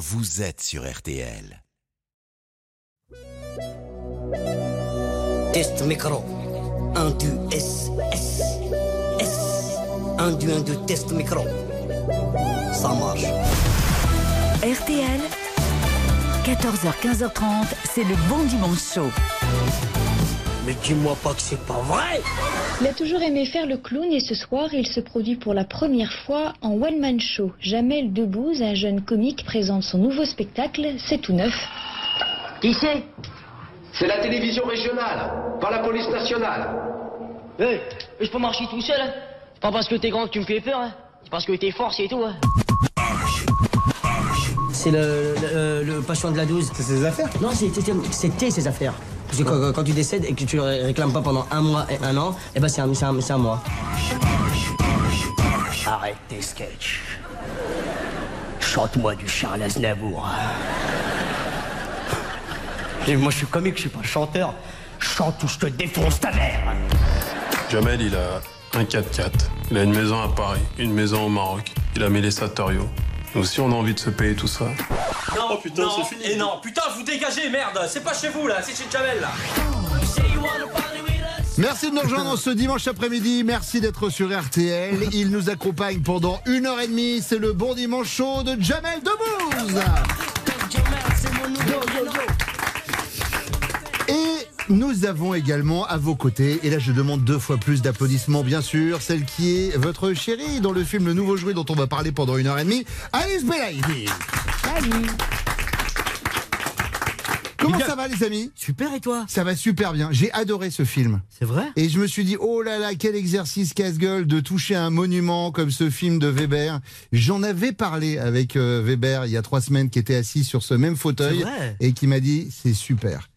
vous êtes sur RTL. Test micro. 1, 2, S, S, S. 1, 2, 1, 2, test micro. Ça marche. RTL, 14h, 15h30, c'est le bon dimanche chaud. Mais dis-moi pas que c'est pas vrai Il a toujours aimé faire le clown et ce soir, il se produit pour la première fois en one-man show. Jamel Debbouze, un jeune comique, présente son nouveau spectacle, C'est tout neuf. Qui c'est? C'est la télévision régionale, pas la police nationale. Hey, je peux marcher tout seul, hein C'est pas parce que t'es grand que tu me fais peur, hein C'est parce que t'es fort, c'est tout, hein C'est le, le, le patient de la 12. C'est ses affaires? Non, c'était ses affaires. Parce que quand, tu décèdes et que tu le réclames pas pendant un mois et un an, eh ben c'est un, c'est un, c'est un mois. Arrête tes sketchs. Chante-moi du Charles Aznavour. Et moi, je suis comique, je suis pas chanteur. Chante ou je te défonce ta mère Jamel, il a un 4x4. Il a une maison à Paris, une maison au Maroc. Il a mis les Satorio. Donc si on a envie de se payer tout ça, Non, Oh, putain, c'est fini. Et non, putain, vous dégagez, merde C'est pas chez vous, là, c'est chez Jamel, là Merci de nous rejoindre ce dimanche après-midi. Merci d'être sur RTL. Il nous accompagne pendant une heure et demie. C'est le bon dimanche chaud de Jamel Debbouze. Nous avons également à vos côtés, et là je demande deux fois plus d'applaudissements bien sûr, celle qui est votre chérie dans le film Le Nouveau Jouet dont on va parler pendant une heure et demie, Alice Belaïdi. Comment ça va les amis? Super et toi? Ça va super bien. J'ai adoré ce film. C'est vrai? Et je me suis dit, oh là là, quel exercice casse-gueule de toucher un monument comme ce film de Weber. J'en avais parlé avec euh, Weber il y a trois semaines, qui était assis sur ce même fauteuil C'est vrai? et qui m'a dit, c'est super.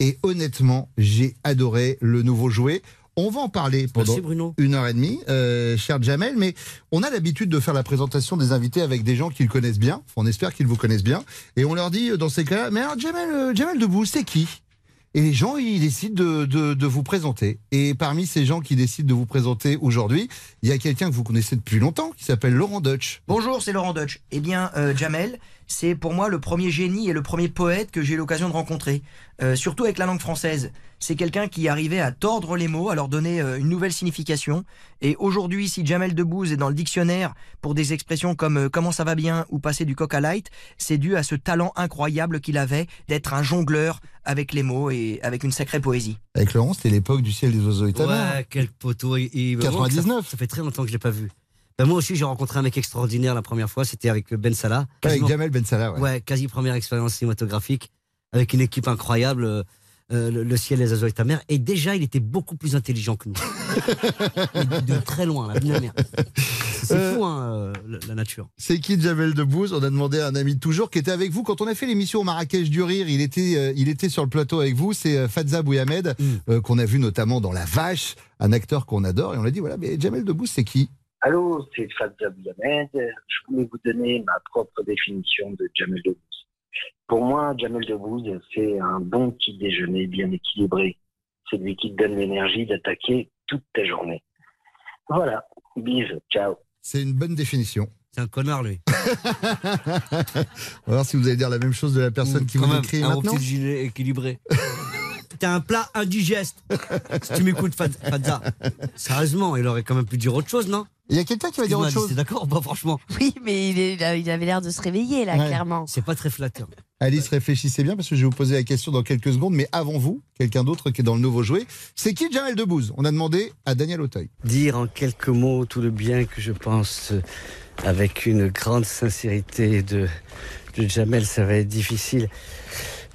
Et honnêtement, j'ai adoré le nouveau jouet. On va en parler pendant Merci Bruno. une heure et demie, euh, cher Jamel, mais on a l'habitude de faire la présentation des invités avec des gens qu'ils connaissent bien. Enfin, on espère qu'ils vous connaissent bien. Et on leur dit, euh, dans ces cas-là, mais alors Jamel, euh, Jamel Debbouze, c'est qui? Et les gens, ils décident de, de, de vous présenter. Et parmi ces gens qui décident de vous présenter aujourd'hui, il y a quelqu'un que vous connaissez depuis longtemps, qui s'appelle Laurent Deutsch. Bonjour, c'est Laurent Deutsch. Eh bien, euh, Jamel, c'est pour moi le premier génie et le premier poète que j'ai eu l'occasion de rencontrer, Euh, surtout avec la langue française. C'est quelqu'un qui arrivait à tordre les mots, à leur donner euh, une nouvelle signification. Et aujourd'hui, si Jamel Debbouze est dans le dictionnaire pour des expressions comme euh, comment ça va bien ou passer du coq à light, c'est dû à ce talent incroyable qu'il avait d'être un jongleur avec les mots et avec une sacrée poésie. Avec Laurent, c'était l'époque du ciel des oiseaux étonnants. Ouais, quel poteau. Il- il- 99. Ça, ça fait très longtemps que je l'ai pas vu. Ben, moi aussi, j'ai rencontré un mec extraordinaire la première fois. C'était avec Ben Salah. Avec Jamel Ben Salah, ouais. Ouais, quasi première expérience cinématographique avec une équipe incroyable. euh, euh, le, le ciel, les oiseaux et ta mère. Et déjà, il était beaucoup plus intelligent que nous. De, de très loin, la vie de la mère. C'est Euh, fou, hein, euh, la, nature. C'est qui Jamel Debbouze? On a demandé à un ami de toujours qui était avec vous quand on a fait l'émission au Marrakech du Rire. Il était, euh, il était sur le plateau avec vous. C'est euh, Fadza Bouyamed Mm. euh, qu'on a vu notamment dans La Vache, un acteur qu'on adore. Et on a dit voilà, mais Jamel Debbouze, c'est qui? Allô, c'est Fadza Bouyamed. Je voulais vous donner ma propre définition de Jamel Debbouze. Pour moi, Jamel Debbouze, c'est un bon petit déjeuner bien équilibré. C'est lui qui te donne l'énergie d'attaquer toute ta journée. Voilà. Bise. Ciao. C'est une bonne définition. C'est un connard, lui. On va voir si vous allez dire la même chose de la personne qui Quand vous même, décrit un bon maintenant. petit gilet équilibré. T'es un plat indigeste. si tu m'écoutes, Fad- Fadza. Sérieusement, il aurait quand même pu dire autre chose, non? Il y a quelqu'un qui va dire autre chose. C'est d'accord Bah, franchement, Oui, mais il, est- avait l'air de se réveiller, là, Ouais. clairement. c'est pas très flatteur. Alice, réfléchissez bien parce que je vais vous poser la question dans quelques secondes. Mais avant vous, quelqu'un d'autre qui est dans le nouveau jouet. C'est qui Jamel Debbouze On a demandé à Daniel Auteuil. dire en quelques mots tout le bien que je pense euh, avec une grande sincérité de, de Jamel, ça va être difficile.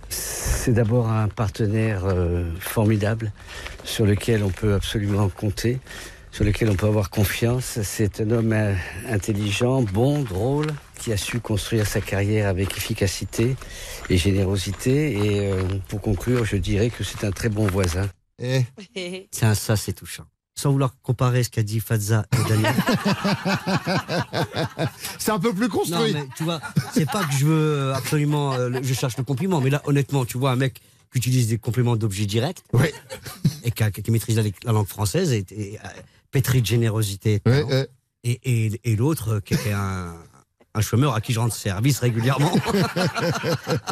C'est d'abord un partenaire euh, formidable sur lequel on peut absolument compter, sur lequel on peut avoir confiance. C'est un homme euh, intelligent, bon, drôle, qui a su construire sa carrière avec efficacité et générosité. Et euh, pour conclure, je dirais que c'est un très bon voisin. Eh, C'est un ça, c'est touchant. Sans vouloir comparer ce qu'a dit Fadza et Daniel. c'est un peu plus non, construit. mais tu vois, c'est pas que je veux absolument. euh, le- je cherche le compliment, mais là, honnêtement, tu vois, un mec qui utilise des compléments d'objet direct Ouais. et qui, maîtrise la, la langue française et, et, pétri de générosité. et de Ouais, talent. ouais. Et, et, et l'autre, qui est un, un chômeur à qui je rends service régulièrement.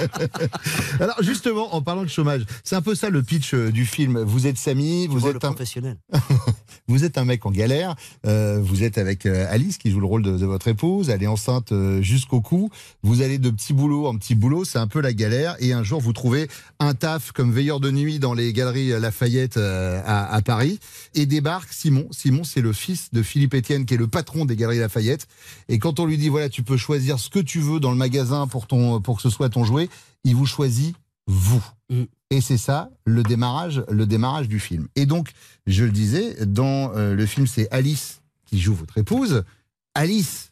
Alors justement, en parlant de chômage, c'est un peu ça le pitch euh, du film. Vous êtes Samy, vous êtes un professionnel. vous êtes un mec en galère. euh, vous êtes avec euh, Alice qui joue le rôle de, de votre épouse. Elle est enceinte jusqu'au cou. Vous allez de petit boulot en petit boulot, c'est un peu la galère. Et un jour, vous trouvez un taf comme veilleur de nuit dans les galeries Lafayette euh, à, à Paris. Et débarque Simon. Simon, c'est le fils de Philippe Etienne qui est le patron des galeries Lafayette. Et quand on lui dit voilà, tu peux choisir ce que tu veux dans le magasin pour ton pour que ce soit ton jouet, il vous choisit vous. Et c'est ça le démarrage, le démarrage du film. Et donc, je le disais, dans euh, le film, c'est Alice qui joue votre épouse. Alice,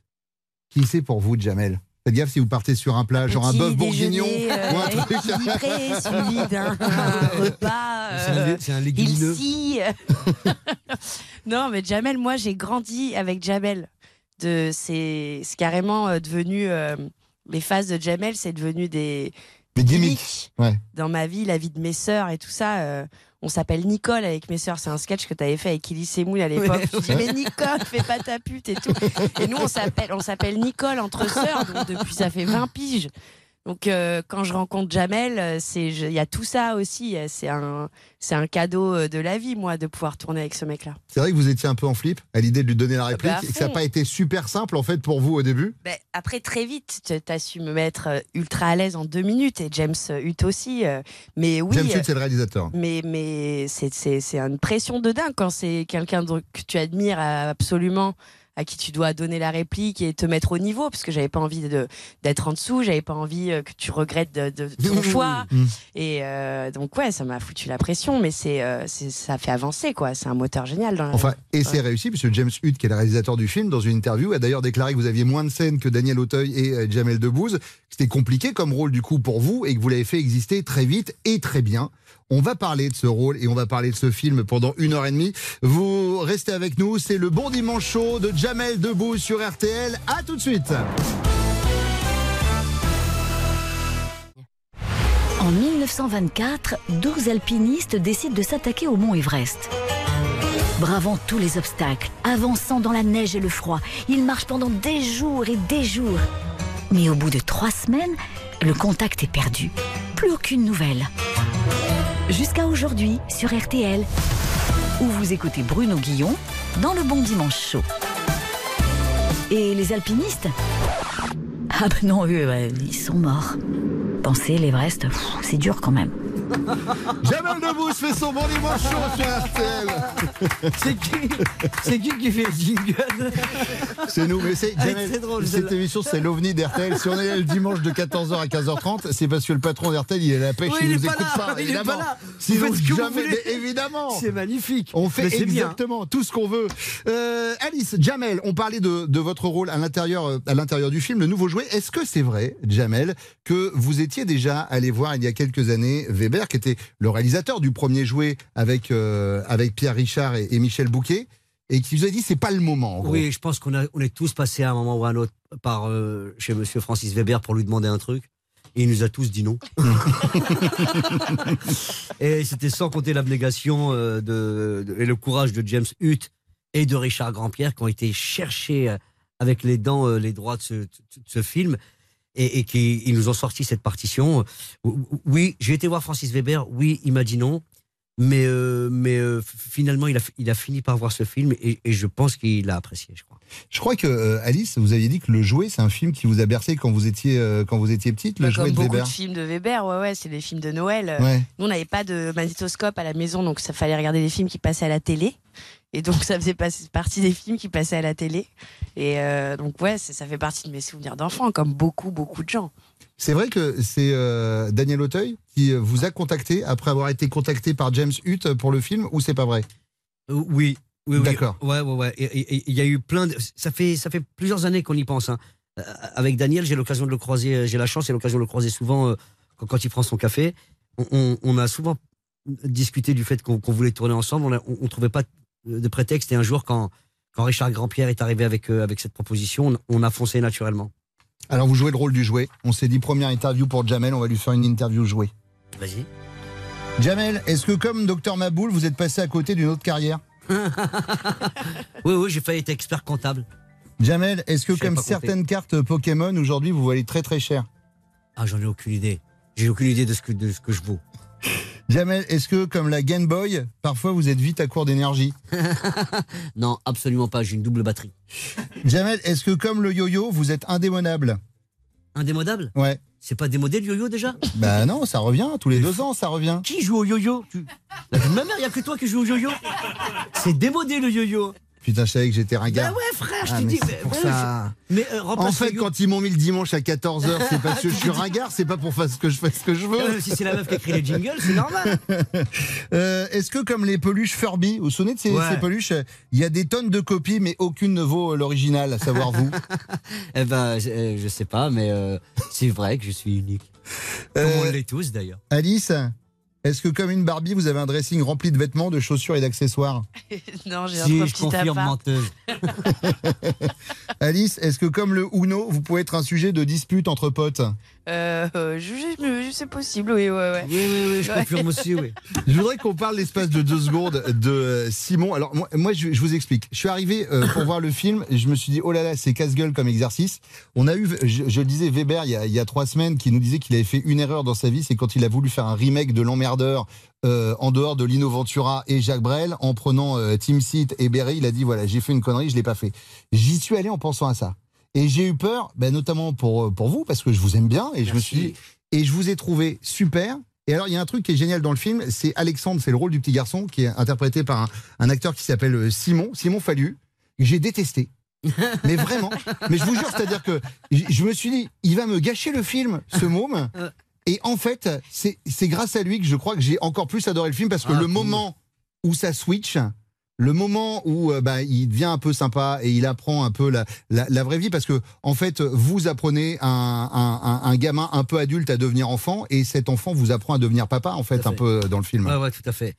qui c'est pour vous, Jamel? Faites gaffe si vous partez sur un plat, genre un bœuf bourguignon euh, ou un truc. équilibré, suivi d'un repas. C'est un euh, c'est un légumineux. non, mais Jamel, moi, j'ai grandi avec Jamel. De, c'est, carrément euh, devenu. euh, les phases de Jamel, c'est devenu des. Des gimmicks. Ouais. Dans ma vie, la vie de mes sœurs et tout ça. euh, on s'appelle Nicole avec mes sœurs. C'est un sketch que tu avais fait avec Ellie Semoul à l'époque. Ouais. Tu dis, mais Nicole, fais pas ta pute et tout. Et nous, on s'appelle, on s'appelle Nicole entre sœurs. Donc depuis, ça fait 20 piges. Donc euh, quand je rencontre Jamel, euh, c'est il y a tout ça aussi. euh, C'est un c'est un cadeau de la vie, moi, de pouvoir tourner avec ce mec-là. C'est vrai que vous étiez un peu en flip à l'idée de lui donner la réplique bah, et que ça n'a pas été super simple en fait pour vous au début? Ben, après, très vite, tu as su me mettre ultra à l'aise en deux minutes et James Hutt aussi. mais oui. James Hutt, c'est le réalisateur. Mais, mais c'est, c'est, c'est une pression de dingue quand c'est quelqu'un que tu admires absolument, à qui tu dois donner la réplique et te mettre au niveau, parce que j'avais pas envie de, d'être en dessous, j'avais pas envie euh, que tu regrettes de, de ton choix. Mm. Et euh, donc, ouais, ça m'a foutu la pression, mais c'est, euh, c'est, ça fait avancer, quoi. C'est un moteur génial. Dans la- Enfin, et c'est Ouais. réussi, puisque James Hutt, qui est le réalisateur du film, dans une interview, a d'ailleurs déclaré que vous aviez moins de scènes que Daniel Auteuil et Jamel Debbouze. que C'était compliqué comme rôle, du coup, pour vous, et que vous l'avez fait exister très vite et très bien. On va parler de ce rôle et on va parler de ce film pendant une heure et demie. Vous restez avec nous, c'est le Bon Dimanche Show de Jamel Debbouze sur RTL. À tout de suite En 1924, 12 alpinistes décident de s'attaquer au mont Everest. Bravant tous les obstacles, avançant dans la neige et le froid, ils marchent pendant des jours et des jours. Mais au bout de trois semaines, le contact est perdu. Plus aucune nouvelle. Jusqu'à aujourd'hui sur RTL, où vous écoutez Bruno Guillon dans le Bon Dimanche Chaud. Et les alpinistes Ah ben non, eux, ouais, ils sont morts. Penser l'Everest, c'est dur quand même. Jamel Debbouze fait son Bon Dimanche sur RTL C'est qui, c'est qui qui fait le jingle C'est nous, mais c'est Ah, Jamel, drôle, Cette émission, c'est l'OVNI d'RTL. Si on est là le dimanche de 14h à 15h30, c'est parce que le patron d'RTL, il est à la pêche, Oui, il, il est nous pas écoute là, pas, il est évidemment. pas là. Vous que vous jamais, mais évidemment. C'est magnifique. On fait Mais c'est bien. exactement tout ce qu'on veut. Euh, Alice, Jamel, on parlait de, de votre rôle à l'intérieur, euh, à l'intérieur du film, le nouveau jouet. Est-ce que c'est vrai, Jamel, que vous étiez déjà allé voir il y a quelques années Weber, qui était le réalisateur du premier jouet avec, euh, avec Pierre Richard et, et Michel Bouquet, et qui vous a dit c'est pas le moment. en gros. Oui, je pense qu'on a, on est tous passés à un moment ou à un autre par euh, chez Monsieur Francis Weber pour lui demander un truc. Et il nous a tous dit non. et c'était sans compter l'abnégation euh, de, de- et le courage de James Hutt et de Richard Grandpierre qui ont été chercher avec les dents euh, les droits de ce, de ce film et, et qui ils nous ont sorti cette partition. Oui, j'ai été voir Francis Weber. Oui, il m'a dit non. Mais, euh, mais euh, finalement, il a, il a fini par voir ce film et, et je pense qu'il l'a apprécié, je crois. Je crois que euh, Alice, vous aviez dit que le jouet, c'est un film qui vous a bercé quand vous étiez euh, quand vous étiez petite, le Bah, jouet comme de beaucoup Weber. de films de Weber, ouais, ouais, c'est des films de Noël. Ouais. Nous, on n'avait pas de magnétoscope à la maison, donc ça fallait regarder des films qui passaient à la télé. Et donc, ça faisait pas- partie des films qui passaient à la télé. Et euh, donc, ouais, ça fait partie de mes souvenirs d'enfant, comme beaucoup, beaucoup de gens. C'est vrai que c'est euh, Daniel Auteuil qui euh, vous a contacté après avoir été contacté par James Hutt pour le film, ou c'est pas vrai? Euh, oui, oui, oui. D'accord. Ouais, ouais, ouais. Il y a eu plein de. Ça fait, ça fait plusieurs années qu'on y pense. hein. Euh, Avec Daniel, j'ai l'occasion de le croiser, j'ai la chance et l'occasion de le croiser souvent quand, il prend son café. On, on- on a souvent discuté du fait qu'on voulait tourner ensemble. On ne trouvait pas de prétexte. Et un jour, quand, quand Richard Grandpierre est arrivé avec, euh, avec cette proposition, on, on a foncé naturellement. Alors vous jouez le rôle du jouet. On s'est dit première interview pour Jamel, on va lui faire une interview jouet. Vas-y. Jamel, est-ce que comme Docteur Maboul, vous êtes passé à côté d'une autre carrière Oui, oui, j'ai failli être expert comptable. Jamel, est-ce que Je comme certaines cartes Pokémon, aujourd'hui, vous valez très très cher Ah, j'en ai aucune idée. J'ai aucune idée de ce que, de ce que je vaux. Jamel, est-ce que comme la Game Boy, parfois vous êtes vite à court d'énergie non, absolument pas. J'ai une double batterie. Jamel, est-ce que comme le yo-yo, vous êtes indémodable Indémodable? Ouais. C'est pas démodé le yo-yo déjà Bah non, ça revient, tous les deux ans, ça revient. Qui joue au yo-yo? Tu- La vie de ma mère, il y a que toi qui joue au yo-yo? C'est démodé le yo-yo. Putain, je savais que j'étais ringard. Bah ouais, frère, je Ah, te mais dis. c'est mais- ouais, ça. je- Mais euh, En fait, quand ils m'ont mis le dimanche à 14h, c'est parce que je suis ringard, c'est pas pour faire ce que je fais ce que je veux. Euh, si c'est la meuf qui a écrit les jingles, c'est normal. Euh, Est-ce que comme les peluches Furby, vous vous souvenez de ces, Ouais. ces peluches Il y a des tonnes de copies, mais aucune ne vaut l'original, à savoir vous? Eh ben, je, euh, je sais pas, mais euh, c'est vrai que je suis unique. Comme on Euh, l'est tous d'ailleurs. Alice, est-ce que comme une Barbie, vous avez un dressing rempli de vêtements, de chaussures et d'accessoires non, j'ai un Si, trop je petit confirme, appart. menteuse. Alice, est-ce que comme le Uno, vous pouvez être un sujet de dispute entre potes? Euh, euh, c'est possible, oui, ouais, ouais. Oui, oui, oui, je Ouais. confirme aussi, oui. Je voudrais qu'on parle l'espace de deux secondes de euh, Simon. Alors moi, moi je, je vous explique. Je suis arrivé euh, pour voir le film je me suis dit oh là là c'est casse-gueule comme exercice. On a eu, je, je le disais Weber il y, a, il y a trois semaines qui nous disait qu'il avait fait une erreur dans sa vie, c'est quand il a voulu faire un remake de l'emmerdeur euh, en dehors de Lino Ventura et Jacques Brel en prenant Tim Seat et Berry. Il a dit voilà j'ai fait une connerie, je l'ai pas fait. J'y suis allé en pensant à ça. Et j'ai eu peur, ben, notamment pour, pour vous, parce que je vous aime bien, et je me suis dit, et je vous ai trouvé super. Et alors, il y a un truc qui est génial dans le film, c'est Alexandre, c'est le rôle du petit garçon, qui est interprété par un, un acteur qui s'appelle euh, Simon, Simon Fallu, que j'ai détesté. Mais vraiment, mais je vous jure, c'est-à-dire que je me suis dit, il va me gâcher le film, ce môme. Et en fait, c'est grâce à lui que je crois que j'ai encore plus adoré le film, parce que Ah, le moment où ça switch, le moment où euh, bah, il devient un peu sympa et il apprend un peu la, la, la vraie vie, parce que en fait, vous apprenez un, un, un- un gamin un peu adulte à devenir enfant, et cet enfant vous apprend à devenir papa, en fait, un peu dans le film. Ouais, ouais, tout à fait.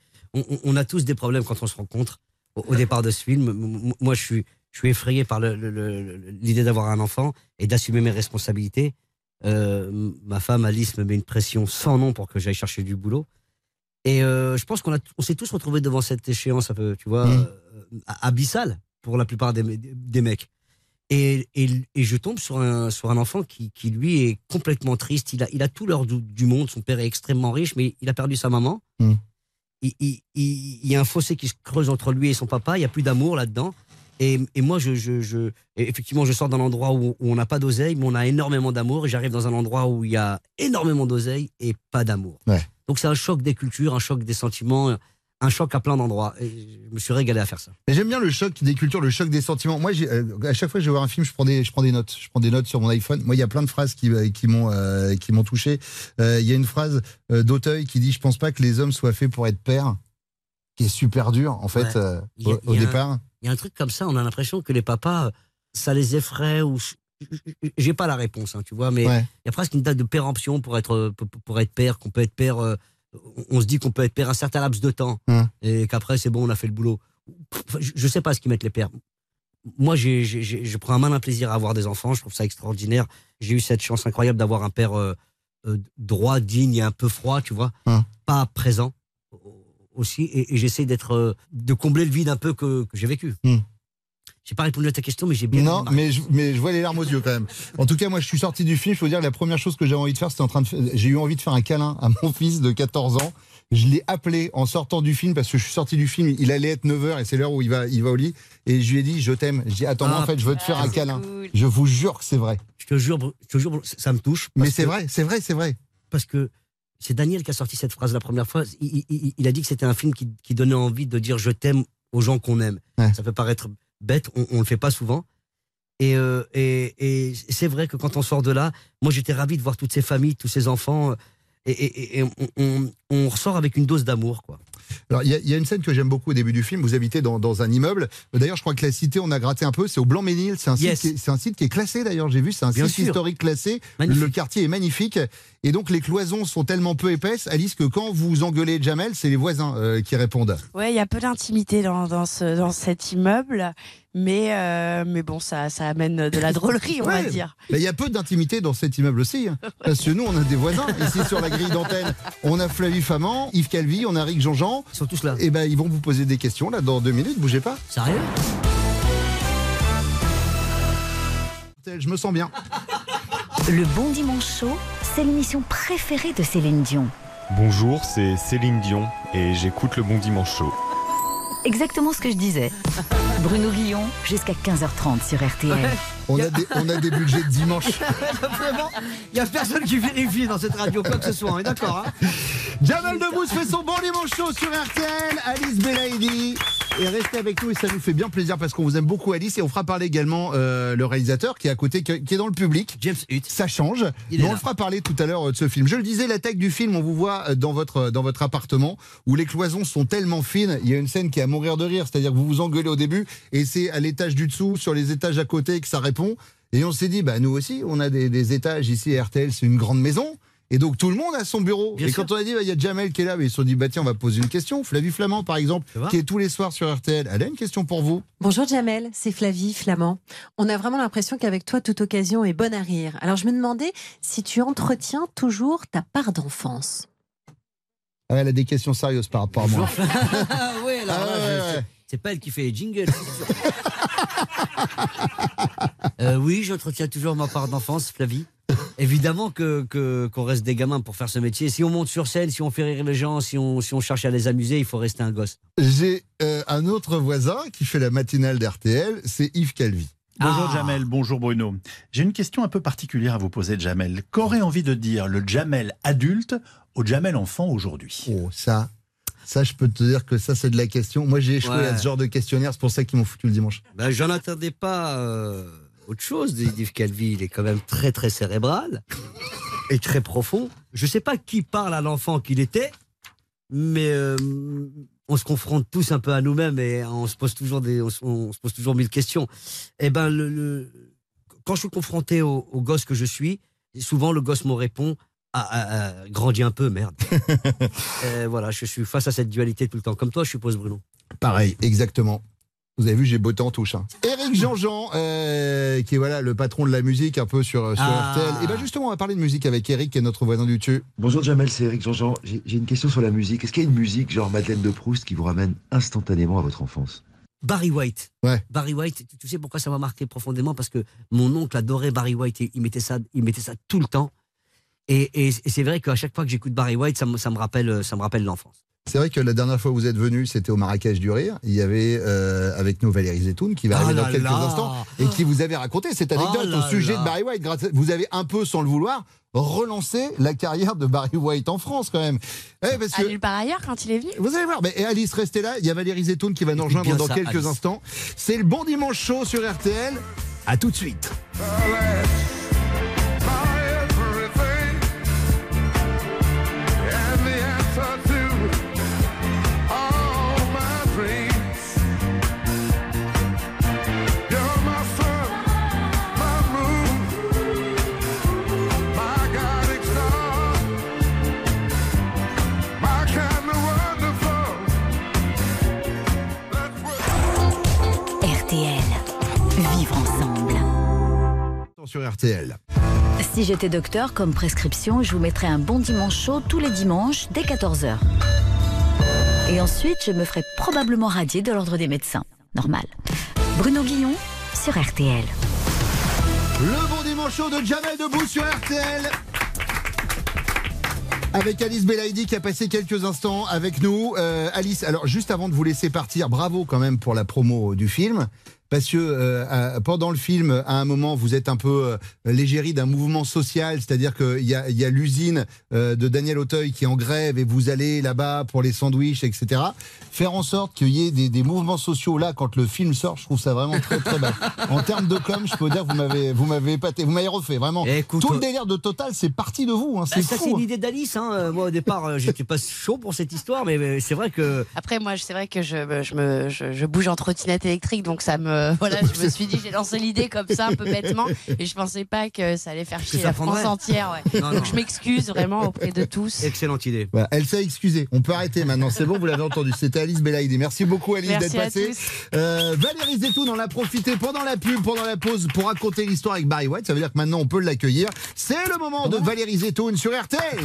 On, a tous des problèmes quand on se rencontre au, au départ de ce film. Moi, je suis, je suis effrayé par l'idée d'avoir un enfant et d'assumer mes responsabilités. Euh, ma femme Alice me met une pression sans nom pour que j'aille chercher du boulot. Et euh, je pense qu'on on s'est tous retrouvés devant cette échéance un peu, tu vois, Mhm. euh, abyssale pour la plupart des, des mecs. Et, et, et je tombe sur un, sur un enfant qui, qui, lui, est complètement triste. Il a, il a tout l'or du, du monde. Son père est extrêmement riche, mais il a perdu sa maman. Mm. Il, il- il- y a un fossé qui se creuse entre lui et son papa. Il n'y a plus d'amour là-dedans. Et, et moi, je, je, je- effectivement, je sors d'un endroit où, où on n'a pas d'oseille, mais on a énormément d'amour. Et j'arrive dans un endroit où il y a énormément d'oseille et pas d'amour. Ouais. Donc c'est un choc des cultures, un choc des sentiments, un choc à plein d'endroits. Et je me suis régalé à faire ça. Mais J'aime bien le choc des cultures, le choc des sentiments. Moi, euh, à chaque fois que je vais voir un film, je prends des, je prends des notes. Je prends des notes sur mon iPhone. Moi, il y a plein de phrases qui, euh, qui m'ont, euh, m'ont touché. Euh, Il y a une phrase d'Auteuil qui dit "Je pense pas que les hommes soient faits pour être pères", qui est super dur en fait Ouais. a- au, au départ. Il y a un truc comme ça, on a l'impression que les papas, ça les effraie ou. J'ai pas la réponse, hein, tu vois, mais il Ouais. y a presque une date de péremption pour être, euh, pour, pour être père, qu'on peut être père. euh, on se dit qu'on peut être père un certain laps de temps et qu'après c'est bon, on a fait le boulot. Je, je sais pas ce qu'ils mettent les pères. Moi, j'ai- je prends un malin plaisir à avoir des enfants. Je trouve ça extraordinaire. J'ai eu cette chance incroyable d'avoir un père euh, euh, droit, digne et un peu froid, tu vois, pas présent aussi. Et, et j'essaie d'être, de combler le vide un peu que, que j'ai vécu. Hum. J'ai pas répondu à ta question, mais j'ai bien. Non, mais je, mais je vois les larmes aux yeux quand même. En tout cas, moi, je suis sorti du film. Je veux dire, la première chose que j'avais envie de faire, c'était en train de. J'ai eu envie de faire un câlin à mon fils de 14 ans. Je l'ai appelé en sortant du film parce que je suis sorti du film. Il allait être 9h et c'est l'heure où il va, il va au lit. Et je lui ai dit, je t'aime. J'ai dit, attends, Ah, en fait, je veux te faire un câlin. cool. Je vous jure que c'est vrai. Je te jure, je te jure, ça me touche. Mais c'est vrai, c'est vrai, c'est vrai. Parce que c'est Daniel qui a sorti cette phrase la première fois. Il, il- il a dit que c'était un film qui, qui donnait envie de dire je t'aime aux gens qu'on aime. Ouais. Ça peut paraître bête, on, on le fait pas souvent. Et, euh, et, et c'est vrai que quand on sort de là, moi j'étais ravi de voir toutes ces familles, tous ces enfants. euh, Et, et- et on, on- on ressort avec une dose d'amour, quoi. Alors, il y, a- il y a une scène que j'aime beaucoup au début du film. Vous habitez dans, dans un immeuble. D'ailleurs, je crois que la cité, on a gratté un peu. C'est au Blanc-Ménil. C'est un, Yes. site qui est- c'est un site qui est classé, d'ailleurs. J'ai vu, c'est un Bien site sûr. historique classé. Magnifique. Le quartier est magnifique. Et donc, les cloisons sont tellement peu épaisses, Alice, que quand vous engueulez Jamel, c'est les voisins euh, qui répondent. Ouais, il y a peu d'intimité dans, dans, ce, dans cet immeuble, mais, euh, mais bon, ça, ça amène de la drôlerie, on va dire. Mais Il y a peu d'intimité dans cet immeuble aussi. hein. Parce que nous, on a des voisins. Ici, sur la grille d'antenne, on a Flavie Faman, Yves Calvi, on a Rick Jean-Jean. Ils sont tous là. Et ben, ils vont vous poser des questions, là, dans deux minutes. Bougez pas. Sérieux? Je me sens bien. Le Bon Dimanche Show, c'est l'émission préférée de Céline Dion. Bonjour, c'est Céline Dion et j'écoute le Bon Dimanche Show. Exactement ce que je disais. Bruno Guillon, jusqu'à 15h30 sur RTL. On a, des, on a des budgets de dimanche. Vraiment, il n'y a personne qui vérifie dans cette radio, quoi que ce soit, on est d'accord hein Jamel Debbouze fait son bon dimanche chaud sur RTL. Alice Belaïdi. Et restez avec nous et ça nous fait bien plaisir parce qu'on vous aime beaucoup Alice et on fera parler également euh, le réalisateur qui est à côté, qui est dans le public. James Hutt. Ça change. Il est on là. le fera parler tout à l'heure euh, de ce film. Je le disais, l'attaque du film, on vous voit euh, dans votre, dans votre appartement où les cloisons sont tellement fines. Il y a une scène qui est à mourir de rire, c'est-à-dire que vous vous engueulez au début et c'est à l'étage du dessous, sur les étages à côté que ça répond. Et on s'est dit, bah nous aussi, on a des, des étages ici. RTL, c'est une grande maison. Et donc tout le monde a son bureau. Bien et sûr. quand on a dit, bah, il y a Jamel qui est là, mais ils se sont dit, bah tiens, on va poser une question. Flavie Flamand, par exemple, qui est tous les soirs sur RTL, elle a une question pour vous. Bonjour Jamel, c'est Flavie Flamand. On a vraiment l'impression qu'avec toi, toute occasion est bonne à rire. Alors je me demandais si tu entretiens toujours ta part d'enfance. Ah, elle a des questions sérieuses par rapport à moi. Ouais, alors Ah là, ouais, je- ouais. c'est- c'est pas elle qui fait les jingles. Euh, oui, j'entretiens toujours ma part d'enfance, Flavie. Évidemment que que- qu'on reste des gamins pour faire ce métier. Si on monte sur scène, si on fait rire les gens, si on, si on cherche à les amuser, il faut rester un gosse. J'ai euh, un autre voisin qui fait la matinale d'RTL, c'est Yves Calvi. Bonjour Ah. Jamel, bonjour Bruno. J'ai une question un peu particulière à vous poser, Jamel. Qu'aurait envie de dire le Jamel adulte au Jamel enfant aujourd'hui? Oh, ça, ça, je peux te dire que ça, c'est de la question. Moi, j'ai échoué Ouais. à ce genre de questionnaire, c'est pour ça qu'ils m'ont foutu le dimanche. Ben, J'en attendais pas euh, autre chose d'Yves Calvi. Il est quand même très très cérébral et très profond. Je sais pas qui parle à l'enfant qu'il était, mais euh, on se confronte tous un peu à nous-mêmes et on se pose toujours des, on, se- on se pose toujours mille questions. Et ben le, le- quand je suis confronté au, au gosse que je suis, souvent le gosse me répond. Ah, ah, ah, grandis un peu, merde. Euh, voilà, je suis face à cette dualité tout le temps. Comme toi, je suppose, Bruno. Pareil, exactement. Vous avez vu, j'ai beauté en touche. Hein. Éric Jean-Jean, euh, qui est voilà, le patron de la musique un peu sur, sur Ah. RTL. Et bien justement, on va parler de musique avec Eric, qui est notre voisin du dessus. Bonjour Jamel, c'est Eric Jean-Jean. J'ai j'ai une question sur la musique. Est-ce qu'il y a une musique genre Madeleine de Proust qui vous ramène instantanément à votre enfance? Barry White. Ouais. Barry White, tu, tu sais pourquoi ça m'a marqué profondément? Parce que mon oncle adorait Barry White et il mettait ça, il mettait ça tout le temps. Et, et- et c'est vrai qu'à chaque fois que j'écoute Barry White, ça me, ça me rappelle, ça me rappelle l'enfance. C'est vrai que la dernière fois où vous êtes venu, c'était au Marrakech du Rire. Il y avait euh, avec nous Valérie Zetoun qui va Ah arriver dans quelques là. instants et qui vous avait raconté cette anecdote Oh là au sujet là. de Barry White. Grâce à- Vous avez un peu, sans le vouloir, relancé la carrière de Barry White en France quand même. Eh, parce que nulle part ailleurs quand il est venu. Vous allez voir, mais et Alice, restez là. Il y a Valérie Zetoun qui va nous rejoindre dans ça, quelques Alice. instants. C'est le bon dimanche chaud sur RTL. À tout de suite. Sur RTL. Si j'étais docteur, comme prescription, je vous mettrais un bon dimanche chaud tous les dimanches dès 14h. Et ensuite, je me ferais probablement radier de l'ordre des médecins. Normal. Bruno Guillon sur RTL. Le bon dimanche chaud de Jamel Debout sur RTL. Avec Alice Belaïdi qui a passé quelques instants avec nous. Euh, Alice, alors juste avant de vous laisser partir, bravo quand même pour la promo du film. Parce que euh, pendant le film, à un moment, vous êtes un peu euh, l'égérie d'un mouvement social, c'est-à-dire qu'il y a, il y a l'usine euh, de Daniel Auteuil qui est en grève et vous allez là-bas pour les sandwichs, etc. Faire en sorte qu'il y ait des, des mouvements sociaux là quand le film sort, je trouve ça vraiment très très bas. En termes de com, je peux dire que vous m'avez vous m'avez épaté, vous m'avez refait vraiment. Écoute, Tout le délire de Total, c'est parti de vous. Hein, Bah, c'est ça, fou, c'est une hein. idée d'Alice. Hein. Moi, au départ, j'étais pas chaud pour cette histoire, mais mais c'est vrai que. Après, moi, c'est vrai que je, je, me, je, je bouge en trottinette électrique, donc ça me. Voilà, je me suis dit, j'ai lancé l'idée comme ça, un peu bêtement, et je pensais pas que ça allait faire chier la France prendrait. entière. Ouais. Non, donc je m'excuse vraiment auprès de tous. Excellente idée. Voilà, elle s'est excusée. On peut arrêter maintenant. C'est bon, vous l'avez entendu. C'était Alice Belaïdi. Merci beaucoup, Alice, d'être passée. Euh, Valérie Zetoun en a profité pendant la pub, pendant la pause, pour raconter l'histoire avec Barry White. Ça veut dire que maintenant, on peut l'accueillir. C'est le moment de Valérie Zetoun sur RTL.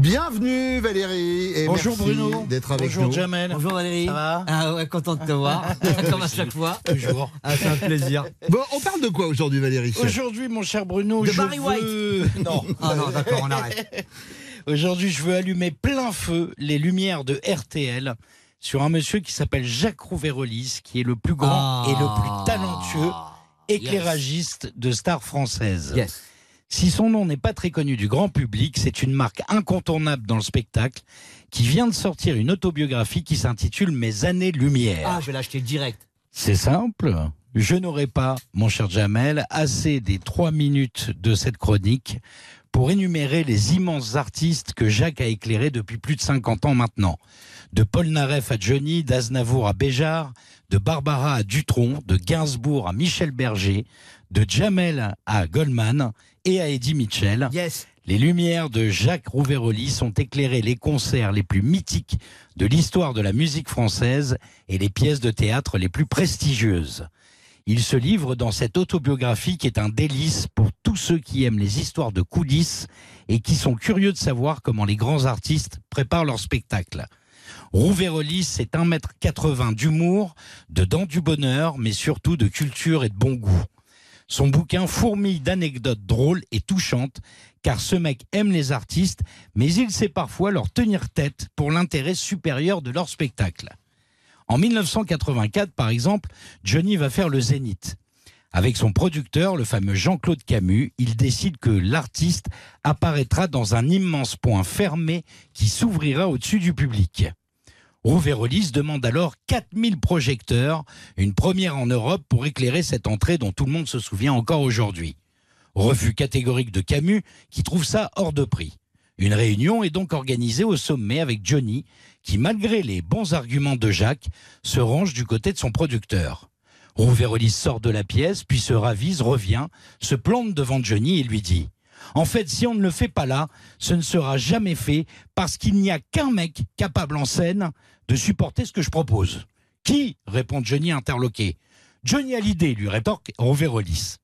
Bienvenue Valérie et Bonjour merci Bruno. d'être avec Bonjour nous. Jamel. Bonjour Valérie. Ça va Ah ouais, content de te voir. Comme à chaque fois. Toujours. Ah, c'est un plaisir. Bon, on parle de quoi aujourd'hui Valérie? Aujourd'hui, mon cher Bruno, De je Barry veux... Non. Ah non, d'accord, on arrête. Aujourd'hui, je veux allumer plein feu les lumières de RTL sur un monsieur qui s'appelle Jacques Rouvérolis, qui est le plus grand Ah. et le plus talentueux éclairagiste de stars françaises. Yes. Si son nom n'est pas très connu du grand public, c'est une marque incontournable dans le spectacle qui vient de sortir une autobiographie qui s'intitule Mes années-lumière. Ah, je vais l'acheter direct. C'est simple. Je n'aurai pas, mon cher Jamel, assez des trois minutes de cette chronique pour énumérer les immenses artistes que Jacques a éclairés depuis plus de 50 ans maintenant. De Paul Naref à Johnny, d'Aznavour à Béjart, de Barbara à Dutronc, de Gainsbourg à Michel Berger, de Jamel à Goldman et à Eddie Mitchell. Yes. Les lumières de Jacques Rouvérolis ont éclairé les concerts les plus mythiques de l'histoire de la musique française et les pièces de théâtre les plus prestigieuses. Il se livre dans cette autobiographie qui est un délice pour tous ceux qui aiment les histoires de coulisses et qui sont curieux de savoir comment les grands artistes préparent leur spectacle. Rouvérolis, c'est 1m80 d'humour, de dents du bonheur, mais surtout de culture et de bon goût. Son bouquin fourmille d'anecdotes drôles et touchantes, car ce mec aime les artistes, mais il sait parfois leur tenir tête pour l'intérêt supérieur de leur spectacle. En 1984, par exemple, Johnny va faire le Zénith. Avec son producteur, le fameux Jean-Claude Camus, il décide que l'artiste apparaîtra dans un immense point fermé qui s'ouvrira au-dessus du public. Rouvérolis demande alors 4000 projecteurs, une première en Europe pour éclairer cette entrée dont tout le monde se souvient encore aujourd'hui. Refus catégorique de Camus qui trouve ça hors de prix. Une réunion est donc organisée au sommet avec Johnny qui, malgré les bons arguments de Jacques, se range du côté de son producteur. Rouvérolis sort de la pièce, puis se ravise, revient, se plante devant Johnny et lui dit En fait, si on ne le fait pas là, ce ne sera jamais fait parce qu'il n'y a qu'un mec capable en scène de supporter ce que je propose. Qui répond Johnny interloqué. Johnny a l'idée, lui rétorque Rouvérolis.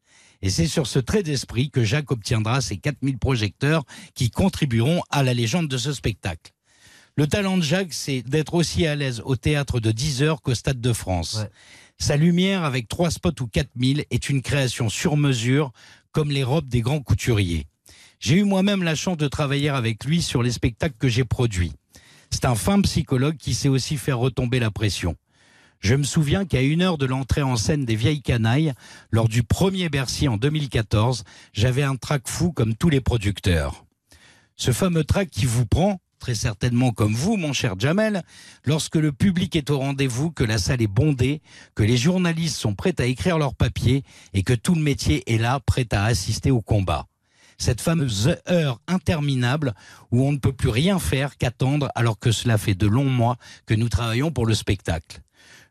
Et c'est sur ce trait d'esprit que Jacques obtiendra ses 4000 projecteurs qui contribueront à la légende de ce spectacle. Le talent de Jacques, c'est d'être aussi à l'aise au théâtre de 10 heures qu'au Stade de France. Sa lumière avec trois spots ou 4000 est une création sur mesure, comme les robes des grands couturiers. J'ai eu moi-même la chance de travailler avec lui sur les spectacles que j'ai produits. C'est un fin psychologue qui sait aussi faire retomber la pression. Je me souviens qu'à une heure de l'entrée en scène des Vieilles Canailles, lors du premier Bercy en 2014, j'avais un trac fou comme tous les producteurs. Ce fameux trac qui vous prend, très certainement comme vous, mon cher Jamel, lorsque le public est au rendez-vous, que la salle est bondée, que les journalistes sont prêts à écrire leur papier et que tout le métier est là, prêt à assister au combat. Cette fameuse heure interminable où on ne peut plus rien faire qu'attendre alors que cela fait de longs mois que nous travaillons pour le spectacle.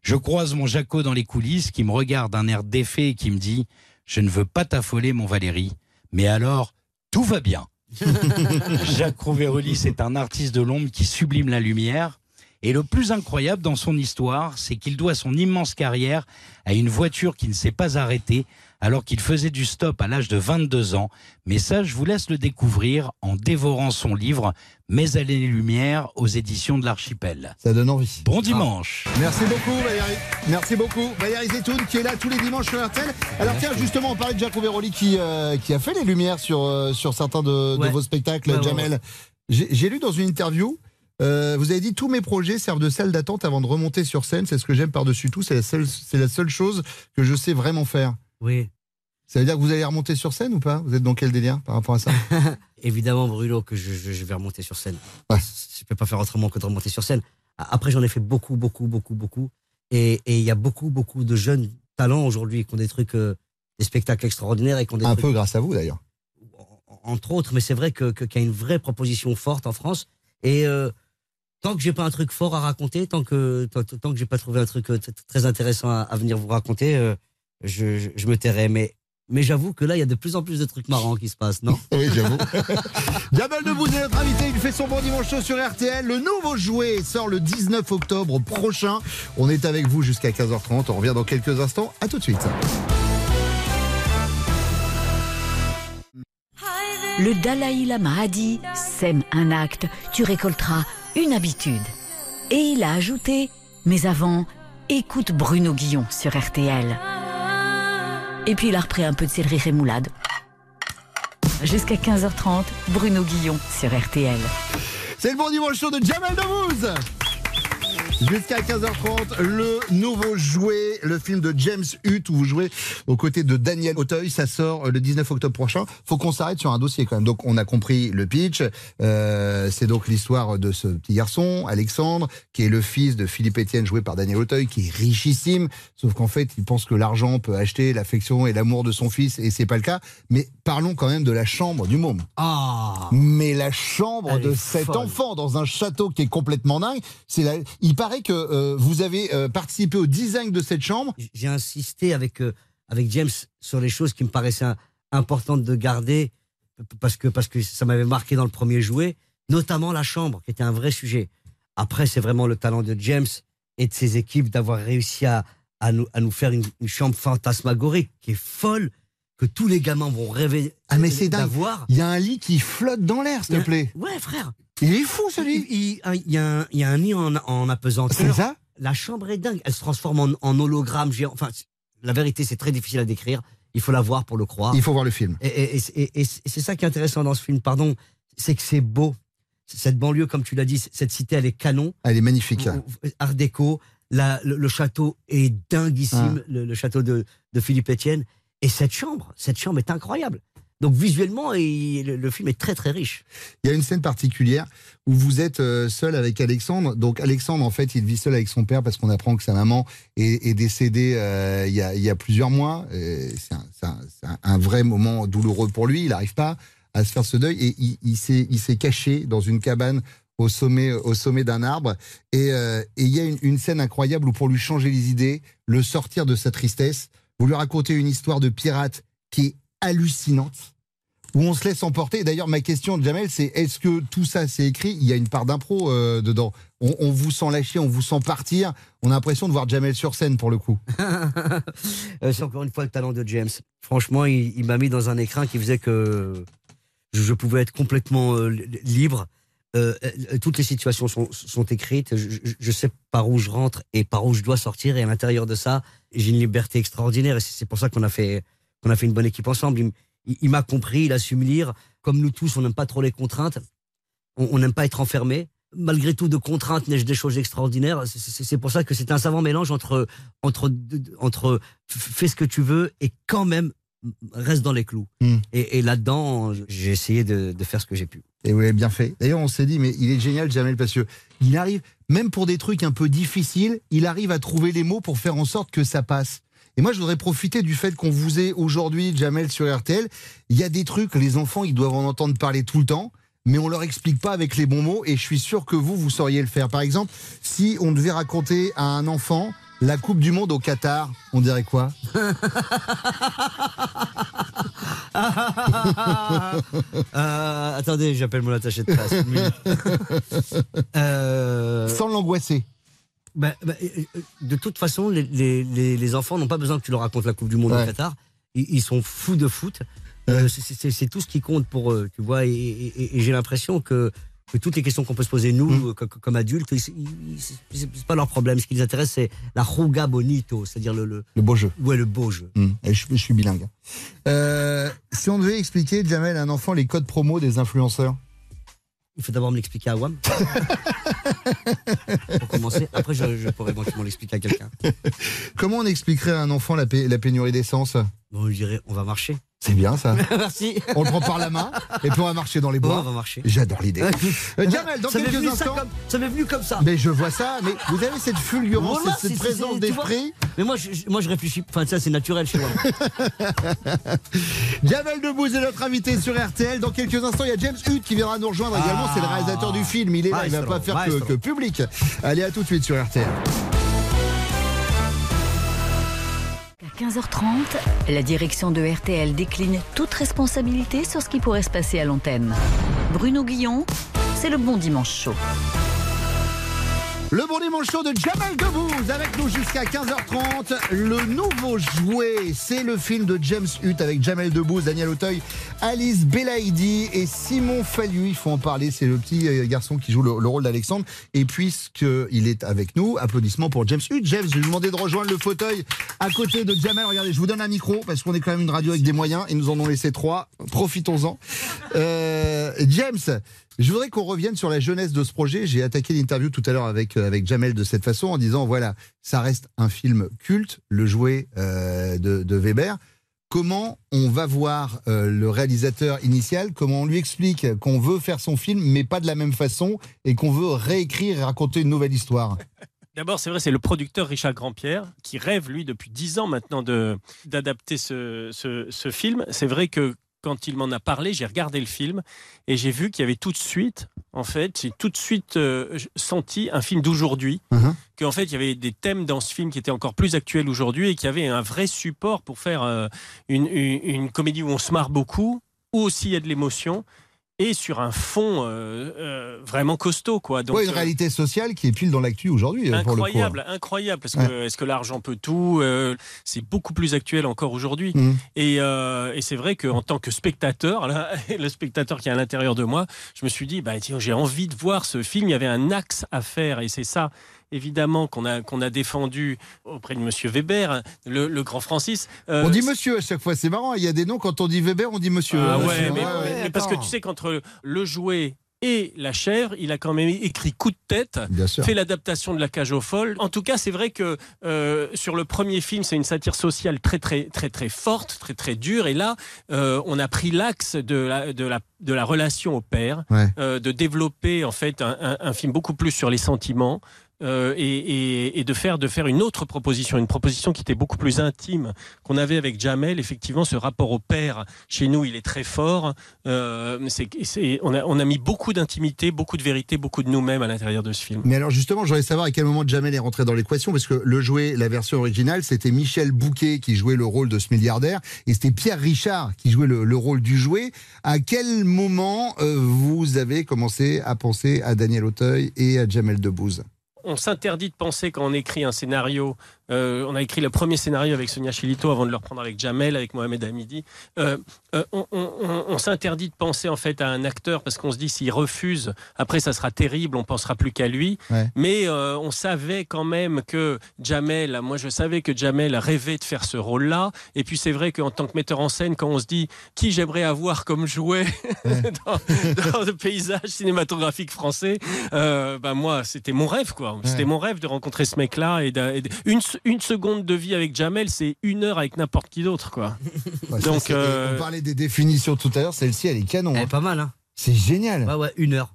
Je croise mon Jaco dans les coulisses qui me regarde d'un air défait et qui me dit Je ne veux pas t'affoler, mon Valérie, mais alors, tout va bien. Jacques Rouvérolis est un artiste de l'ombre qui sublime la lumière. Et le plus incroyable dans son histoire, c'est qu'il doit son immense carrière à une voiture qui ne s'est pas arrêtée alors qu'il faisait du stop à l'âge de 22 ans. Mais ça, je vous laisse le découvrir en dévorant son livre Mes années-lumière aux éditions de l'Archipel. Ça donne envie. Bon dimanche. Merci beaucoup Valérie. Merci beaucoup. Valérie Zetoun qui est là tous les dimanches sur RTL. Alors tiens, justement, on parlait de Jacques Rouvérolis qui, euh, qui a fait les lumières sur, euh, sur certains de, vos spectacles, Ouais, Jamel. ouais. J'ai j'ai lu dans une interview, euh, vous avez dit tous mes projets servent de salle d'attente avant de remonter sur scène. C'est ce que j'aime par-dessus tout. C'est la, seule- c'est la seule chose que je sais vraiment faire. Oui. Ça veut dire que vous allez remonter sur scène ou pas? Vous êtes dans quel délire par rapport à ça? Évidemment, Bruno, que je, je- je vais remonter sur scène. Je ne peux pas faire autrement que de remonter sur scène. A- Après, j'en ai fait beaucoup, beaucoup, beaucoup, beaucoup. Et il y a beaucoup, beaucoup de jeunes talents aujourd'hui qui ont des trucs, euh, des spectacles extraordinaires et qui ont des Un trucs- peu grâce à vous d'ailleurs. entre autres, mais c'est vrai que- que- qu'il y a une vraie proposition forte en France. Et euh, tant que j'ai pas un truc fort à raconter, tant que tant, tant que j'ai pas trouvé un truc euh, très intéressant à, à venir vous raconter, euh, je, je, je me tairai. Mais mais j'avoue que là, il y a de plus en plus de trucs marrants qui se passent, non? Oui, j'avoue. Jamel Debbouze est notre invité, il fait son bon dimanche chaud sur RTL. Le nouveau jouet sort le 19 octobre prochain. On est avec vous jusqu'à 15h30. On revient dans quelques instants. À tout de suite. Le Dalai Lama a dit sèmes un acte, tu récolteras une habitude. Et il a ajouté, mais avant, écoute Bruno Guillon sur RTL. Et puis il a repris un peu de céleri rémoulade. Jusqu'à 15h30, Bruno Guillon sur RTL. C'est le bon dimanche show de Jamel Debbouze Jusqu'à 15h30, le nouveau jouet, le film de James Hutt où vous jouez aux côtés de Daniel Auteuil. Ça sort euh, le 19 octobre prochain. Faut qu'on s'arrête sur un dossier quand même. Donc on a compris le pitch. Euh, c'est donc l'histoire de ce petit garçon, Alexandre, qui est le fils de Philippe Etienne, joué par Daniel Auteuil, qui est richissime. Sauf qu'en fait, il pense que l'argent peut acheter l'affection et l'amour de son fils, et c'est pas le cas. Mais parlons quand même de la chambre du môme. Ah Mais la chambre de cet folle. enfant dans un château qui est complètement dingue. C'est la... Il paraît que euh, vous avez euh, participé au design de cette chambre. J'ai insisté avec, euh, avec James sur les choses qui me paraissaient importantes de garder parce que, parce que ça m'avait marqué dans le premier jouet, notamment la chambre, qui était un vrai sujet. Après, c'est vraiment le talent de James et de ses équipes d'avoir réussi à, à, nous, à nous faire une, une chambre fantasmagorique qui est folle, que tous les gamins vont rêver Ah mais c'est dingue. d'avoir. Il y a un lit qui flotte dans l'air, s'il te plaît. Ouais, frère. Il est fou ce lit. Il, il- y, a un- il y a un nid en, en apesanteur. C'est ça? La chambre est dingue. Elle se transforme en, en hologramme géant. Enfin, la vérité, c'est très difficile à décrire. Il faut la voir pour le croire. Il faut voir le film. Et, et- et- et- et c'est ça qui est intéressant dans ce film, pardon, c'est que c'est beau. Cette banlieue, comme tu l'as dit, cette cité, elle est canon. Elle est magnifique. Art déco. La- le, le château est dinguissime, le, le château de, de Philippe Etienne. Et cette chambre, cette chambre est incroyable. Donc visuellement, le, film est très très riche. Il y a une scène particulière où vous êtes euh, seul avec Alexandre. Donc Alexandre, en fait, il vit seul avec son père parce qu'on apprend que sa maman est, décédée euh, il, y a, plusieurs mois. C'est un, vrai moment douloureux pour lui. Il n'arrive pas à se faire ce deuil et il, s'est caché dans une cabane au sommet, d'un arbre. Et euh, et il y a une, une scène incroyable où pour lui changer les idées, le sortir de sa tristesse, vous lui racontez une histoire de pirate qui est hallucinante où on se laisse emporter. D'ailleurs, ma question, Jamel, c'est est-ce que tout ça, c'est écrit? Il y a une part d'impro euh, dedans. On, vous sent lâcher, on vous sent partir. On a l'impression de voir Jamel sur scène pour le coup. Euh, c'est encore une fois le talent de James. Franchement, il, m'a mis dans un écrin qui faisait que je, pouvais être complètement euh, li- libre. Toutes les situations sont, écrites. Je, je- sais par où je rentre et par où je dois sortir. Et à l'intérieur de ça, j'ai une liberté extraordinaire. Et c'est pour ça qu'on a fait qu'on a fait une bonne équipe ensemble. Il, m- il- il m'a compris, il a su me lire. Comme nous tous, on n'aime pas trop les contraintes. On n'aime pas être enfermé. Malgré tout, de contraintes naissent des choses extraordinaires. C'est- pour ça que c'est un savant mélange entre entre entre fais ce que tu veux et quand même reste dans les clous. Hmm. Et, et là-dedans, j'ai essayé de, de faire ce que j'ai pu. Et oui, bien fait. D'ailleurs, on s'est dit, mais il est génial, Jamel, parce que il arrive, même pour des trucs un peu difficiles, il arrive à trouver les mots pour faire en sorte que ça passe. Et moi, je voudrais profiter du fait qu'on vous ait aujourd'hui, Jamel, sur RTL. Il y a des trucs, les enfants, ils doivent en entendre parler tout le temps, mais on leur explique pas avec les bons mots, et je suis sûr que vous, vous sauriez le faire. Par exemple, si on devait raconter à un enfant la Coupe du Monde au Qatar, on dirait quoi? Euh, attendez, j'appelle mon attaché de presse. Euh, Sans l'angoisser. Bah, bah, de toute façon, les, les- enfants n'ont pas besoin que tu leur racontes la Coupe du Monde Ouais. au Qatar. Ils, ils sont fous de foot. Euh, c'est- tout ce qui compte pour eux, tu vois. Et, et- et- et j'ai l'impression que, que toutes les questions qu'on peut se poser nous, Mm. euh, co- co- comme adultes, c'est pas leur problème. Ce qui les intéresse, c'est la ruga bonito, c'est-à-dire le, le, Le beau jeu. ouais, le beau jeu. Et je, je suis bilingue. Euh, si on devait expliquer, Jamel, à un enfant les codes promo des influenceurs? Il faut d'abord me l'expliquer à WAM. pour commencer. Après, je, je pourrais éventuellement l'expliquer à quelqu'un. Comment on expliquerait à un enfant la, pé- la pénurie d'essence? Bon, je dirais, on va marcher. C'est bien ça. Merci. On le prend par la main et puis on va marcher dans les Ouais, bois. on va marcher. J'adore l'idée. Euh, Jamel, dans Ça quelques ça instants. comme- ça m'est venu comme ça. Mais je vois ça, mais vous avez cette fulgurance, Voilà, cette, présence d'esprit. Mais moi, je, je- moi, je réfléchis. Enfin, ça, c'est naturel chez moi. Jamel Debbouze est notre invité sur RTL. Dans quelques instants, il y a James Hutt qui viendra nous rejoindre également. C'est le réalisateur du film. Il est là, il va Maestro, pas faire que public. Allez, à tout de suite sur RTL. 15h30, la direction de RTL décline toute responsabilité sur ce qui pourrait se passer à l'antenne. Bruno Guillon, c'est le bon dimanche chaud. Le bon dimanche chaud de Jamel Debbouze avec nous jusqu'à 15h30. Le nouveau jouet, c'est le film de James Hutt avec Jamel Debbouze, Daniel Auteuil, Alice Belaïdi et Simon Fallu. Il faut en parler, c'est le petit euh, garçon qui joue le, le rôle d'Alexandre. Et puisqu'il est avec nous, applaudissements pour James Hutt. James, je vais vous demander de rejoindre le fauteuil à côté de Jamel. Regardez, je vous donne un micro parce qu'on est quand même une radio avec des moyens et nous en ont laissé trois. Profitons-en. Euh, James, je voudrais qu'on revienne sur la jeunesse de ce projet. J'ai attaqué l'interview tout à l'heure avec, euh, avec Jamel de cette façon en disant voilà, ça reste un film culte, le jouet euh, de, Weber. Comment on va voir euh, le réalisateur initial, comment on lui explique qu'on veut faire son film, mais pas de la même façon, et qu'on veut réécrire et raconter une nouvelle histoire? D'abord, c'est vrai, c'est le producteur Richard Grandpierre qui rêve, lui, depuis dix ans maintenant, d'adapter ce, ce film. C'est vrai que quand il m'en a parlé, j'ai regardé le film et j'ai vu qu'il y avait tout de suite, en fait, j'ai tout de suite euh, senti un film d'aujourd'hui. Qu'en fait, il y avait des thèmes dans ce film qui étaient encore plus actuels aujourd'hui et qu'il y avait un vrai support pour faire euh, une, une- une comédie où on se marre beaucoup, où aussi il y a de l'émotion et sur un fond euh, euh, vraiment costaud, quoi. Donc, Ouais, une euh, réalité sociale qui est pile dans l'actu aujourd'hui, pour coup. Incroyable, incroyable, parce que est-ce que l'argent peut tout C'est beaucoup plus actuel encore aujourd'hui. Mhm. Et, et c'est vrai qu'en tant que spectateur, là, le spectateur qui est à l'intérieur de moi, je me suis dit, bah, j'ai envie de voir ce film. Il y avait un axe à faire, et c'est ça. Évidemment qu'on a qu'on a défendu auprès de Monsieur Weber, le, le grand Francis. Euh, On dit monsieur à chaque fois, c'est marrant. Il y a des noms, quand on dit Weber, on dit monsieur. ah Euh, ouais, mais, ouais, ouais. mais parce que tu sais qu'entre le jouet et la chèvre, il a quand même écrit coup de tête, fait l'adaptation de la cage aux folles. En tout cas, c'est vrai que euh, sur le premier film, c'est une satire sociale très très très très forte, très très dure. Et là, euh, on a pris l'axe de la, de la de la relation au père, Ouais. euh, de développer en fait un, un- un film beaucoup plus sur les sentiments. Euh, et, de faire une autre proposition, une proposition qui était beaucoup plus intime qu'on avait avec Jamel. Effectivement, ce rapport au père chez nous, il est très fort. Euh, on, a, mis beaucoup d'intimité, beaucoup de vérité, beaucoup de nous-mêmes à l'intérieur de ce film. Mais alors justement, j'aurais savoir à quel moment Jamel est rentré dans l'équation, parce que le jouet, la version originale, c'était Michel Bouquet qui jouait le rôle de ce milliardaire, et c'était Pierre Richard qui jouait le, le rôle du jouet. À quel moment euh, vous avez commencé à penser à Daniel Auteuil et à Jamel Debbouze? On s'interdit de penser quand on écrit un scénario. Euh, on a écrit le premier scénario avec Sonia Chilito avant de le reprendre avec Jamel, avec Mohamed Hamidi. Euh, euh, on on- on- on s'interdit de penser en fait à un acteur parce qu'on se dit s'il refuse, après ça sera terrible, on pensera plus qu'à lui. Ouais. Mais on savait quand même que Jamel, moi je savais que Jamel rêvait de faire ce rôle-là. Et puis c'est vrai qu'en tant que metteur en scène, quand on se dit qui j'aimerais avoir comme jouet dans, dans le paysage cinématographique français, ben moi c'était mon rêve quoi. C'était Ouais. mon rêve de rencontrer ce mec-là et, et une, une seconde de vie avec Jamel, c'est une heure avec n'importe qui d'autre quoi. Ouais, Donc c'est- euh, On parlait des définitions tout à l'heure, celle-ci, elle est canon. Elle est hein. pas mal, hein C'est génial. Ouais, ouais, une heure.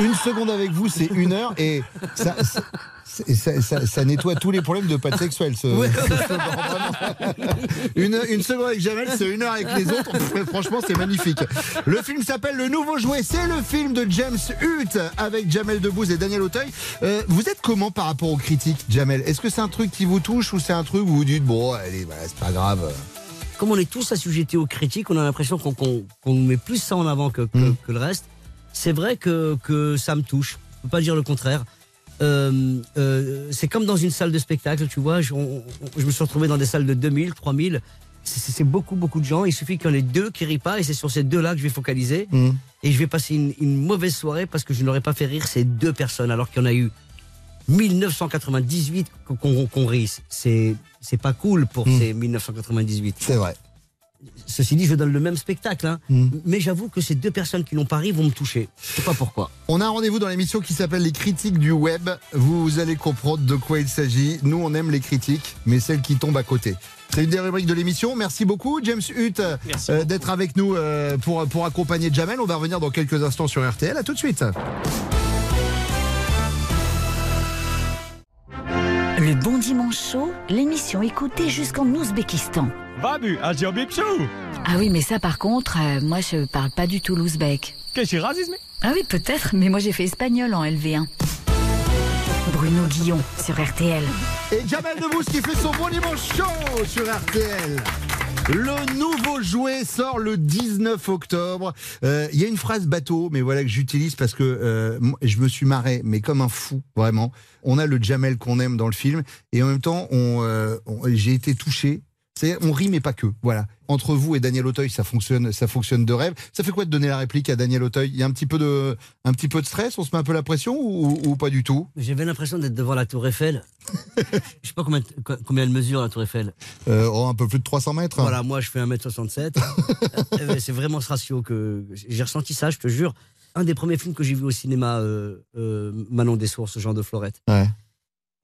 Une seconde avec vous, c'est une heure, et ça, ça- c'est- ça- ça- ça nettoie tous les problèmes de patte sexuelle. Ce, Ouais. ce slogan, vraiment. une, une seconde avec Jamel, c'est une heure avec les autres. Franchement, c'est magnifique. Le film s'appelle Le Nouveau Jouet. C'est le film de James Hutt avec Jamel Debbouze et Daniel Auteuil. Euh, vous êtes comment par rapport aux critiques, Jamel? Est-ce que c'est un truc qui vous touche ou c'est un truc où vous dites bon, allez, voilà, c'est pas grave? Comme on est tous assujettis aux critiques, on a l'impression qu'on qu'on met plus ça en avant que, que- Mm. que le reste. C'est vrai que, que ça me touche. Je peux pas dire le contraire. Euh, euh, c'est comme dans une salle de spectacle, tu vois. Je, on- on- je me suis retrouvé dans des salles de 2000, 3000. C'est- beaucoup, beaucoup de gens. Il suffit qu'il y en ait deux qui rient pas et c'est sur ces deux-là que je vais focaliser. Mm. Et je vais passer une, une mauvaise soirée parce que je n'aurais pas fait rire ces deux personnes alors qu'il y en a eu 1998 qu'on qu'on rit. C'est pas cool pour Mm. ces 1998. C'est vrai. Ceci dit, je donne le même spectacle, hein. Mm. mais j'avoue que ces deux personnes qui n'ont pas ri vont me toucher. Je sais pas pourquoi. On a un rendez-vous dans l'émission qui s'appelle Les critiques du web. Vous allez comprendre de quoi il s'agit. Nous, on aime les critiques, mais celles qui tombent à côté. C'est une des rubriques de l'émission. Merci beaucoup, James Hutt, euh, d'être avec nous euh, pour, pour accompagner Jamel. On va revenir dans quelques instants sur RTL. À tout de suite. Le Bon Dimanche Chaud, l'émission écoutée jusqu'en Ouzbékistan. Babu, Ah oui, mais ça par contre, euh, moi je parle pas du tout l'ouzbek. Qu'est-ce que racisme Ah oui, peut-être, mais moi j'ai fait espagnol en LV1. Bruno Guillon sur RTL. Et Jamel Debbouze qui fait son bon dimanche chaud sur RTL. Le nouveau Jouet sort le 19 octobre. Euh, Il y a une phrase bateau, mais voilà que j'utilise parce que euh, je me suis marré, mais comme un fou, vraiment. On a le Jamel qu'on aime dans le film, et en même temps, on, euh, j'ai été touché. C'est, on rit mais pas que. Voilà. Entre vous et Daniel Auteuil, ça fonctionne, ça fonctionne de rêve. Ça fait quoi de donner la réplique à Daniel Auteuil? Il y a un petit peu de, un petit peu de stress? On se met un peu la pression ou, ou pas du tout? J'avais l'impression d'être devant la Tour Eiffel. Je sais pas combien, combien elle mesure la Tour Eiffel. Euh, oh, un peu plus de 300 mètres. Voilà, moi je fais 1m67. Euh, c'est vraiment ce ratio que j'ai ressenti ça, je te jure. Un des premiers films que j'ai vu au cinéma, euh, euh, Manon des Sources, Jean de Florette. Ouais.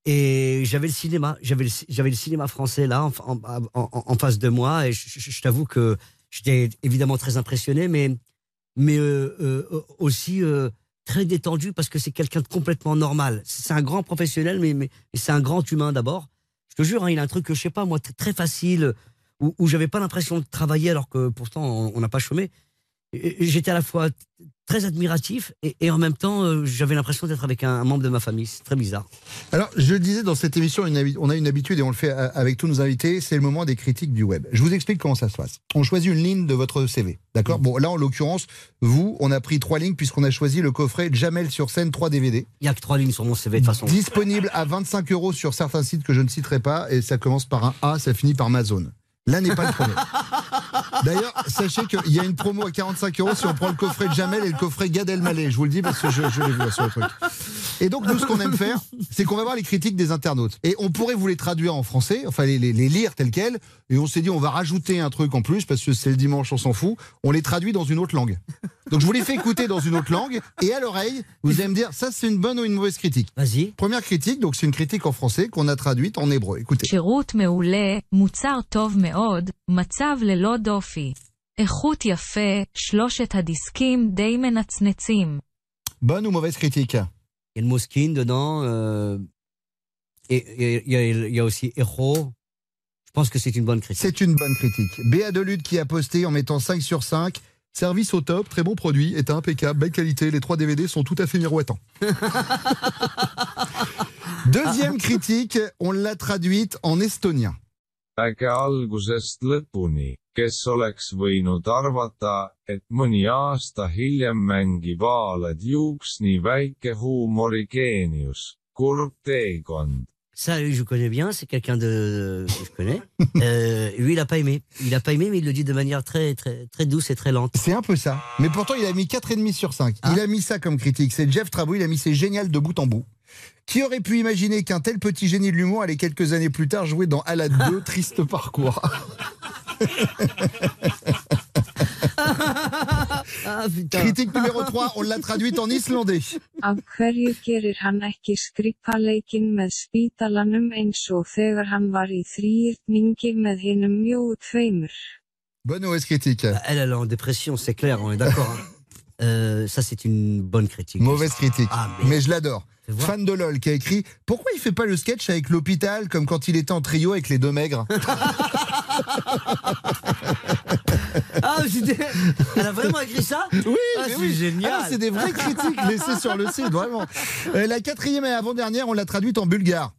Et j'avais le cinéma, j'avais le, cinéma français là en, face de moi, et je, t'avoue que j'étais évidemment très impressionné, mais, mais euh, euh, aussi euh, très détendu parce que c'est quelqu'un de complètement normal. C'est un grand professionnel, mais, c'est un grand humain d'abord. Je te jure, hein, il a un truc que je sais pas moi très, facile où, où j'avais pas l'impression de travailler alors que pourtant on n'a pas chômé. J'étais à la fois très admiratif et, et en même temps euh, j'avais l'impression d'être avec un, un membre de ma famille. C'est très bizarre. Alors, je le disais dans cette émission, une on a une habitude et on le fait a- avec tous nos invités, c'est le moment des critiques du web. Je vous explique comment ça se passe. On choisit une ligne de votre CV, d'accord Bon, là, en l'occurrence, vous, on a pris trois lignes puisqu'on a choisi le coffret Jamel sur scène 3 DVD. Il y a que trois lignes sur mon CV de toute façon. Disponible à 25 euros sur certains sites que je ne citerai pas et ça commence par un A, ça finit par Amazon. Là n'est pas le premier. D'ailleurs, sachez qu'il y a une promo à 45 euros si on prend le coffret de Jamel et le coffret Gad Elmaleh. Je vous le dis parce que je, je l'ai vu là, sur le truc. Et donc, nous, ce qu'on aime faire, c'est qu'on va voir les critiques des internautes. Et on pourrait vous les traduire en français, enfin les, les- les lire telles quelles. Et on s'est dit, on va rajouter un truc en plus parce que c'est le dimanche, on s'en fout. On les traduit dans une autre langue. Donc, je vous les fais écouter dans une autre langue. Et à l'oreille, vous allez me dire, ça, c'est une bonne ou une mauvaise critique? Vas-y. Première critique, donc c'est une critique en français qu'on a traduite en hébreu. Écoutez. שירות מעולה, מוצר טוב מאוד, מצב ללא דופי. איכות יפה, שלושת הדיסקים די מנצנצים. Bonne ou mauvaise critique Il y a le mot skin dedans. euh, et et il y, a- il y a aussi Echo. Je pense que c'est une bonne critique. C'est une bonne critique. Béa Delude qui a posté en mettant 5 sur 5. Service au top, très bon produit, est impeccable, belle qualité, les trois DVD sont tout à fait miroitants. Deuxième critique, on l'a traduite en estonien. äge algusest lõpuni, kes oleks võinud arvata, et mõni aasta hiljem mängib Aalad juuks nii väike huumorigeenius, kurb teekond. Ça, lui, je connais bien. C'est quelqu'un de que je connais. Euh, lui, il a pas aimé. Il a pas aimé, mais il le dit de manière très, très, très douce et très lente. C'est un peu ça. Mais pourtant, il a mis 4,5 sur 5. Il a mis ça comme critique. C'est Jeff Trabou, il a mis c'est génial de bout en bout. Qui aurait pu imaginer qu'un tel petit génie de l'humour allait quelques années plus tard jouer dans Alad 2, Triste Parcours? Ah. Critique numéro 3, on l'a traduite en islandais. Af hverju gerir hann ekki skrippaleikinn með spítalanum eins og þegar hann var í þrýrningi með hinum mjóu tveimur? Bonne OS critique. Elle, elle est en dépression, c'est clair, on est d'accord. hein. Euh, ça, c'est une bonne critique. Mauvaise critique. Ah, mais je l'adore Fan de LOL qui a écrit Pourquoi il fait pas le sketch avec l'hôpital comme quand il était en trio avec les deux maigres Ah, c'était- elle a vraiment écrit ça Oui, Ah, mais c'est oui. génial. Ah, c'est des vraies critiques laissées sur le site, vraiment. Euh, la quatrième et avant-dernière, on l'a traduite en bulgare.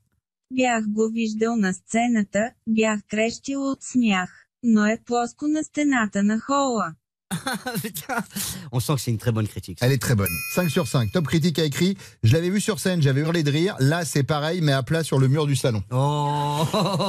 Бях го виждал на сцената, бях крещил от смях, но е плоско на стената на хола. On sent que c'est une très bonne critique. Elle est très bonne. 5 sur 5. Top critique a écrit Je l'avais vu sur scène, j'avais hurlé de rire. Là, c'est pareil, mais à plat sur le mur du salon.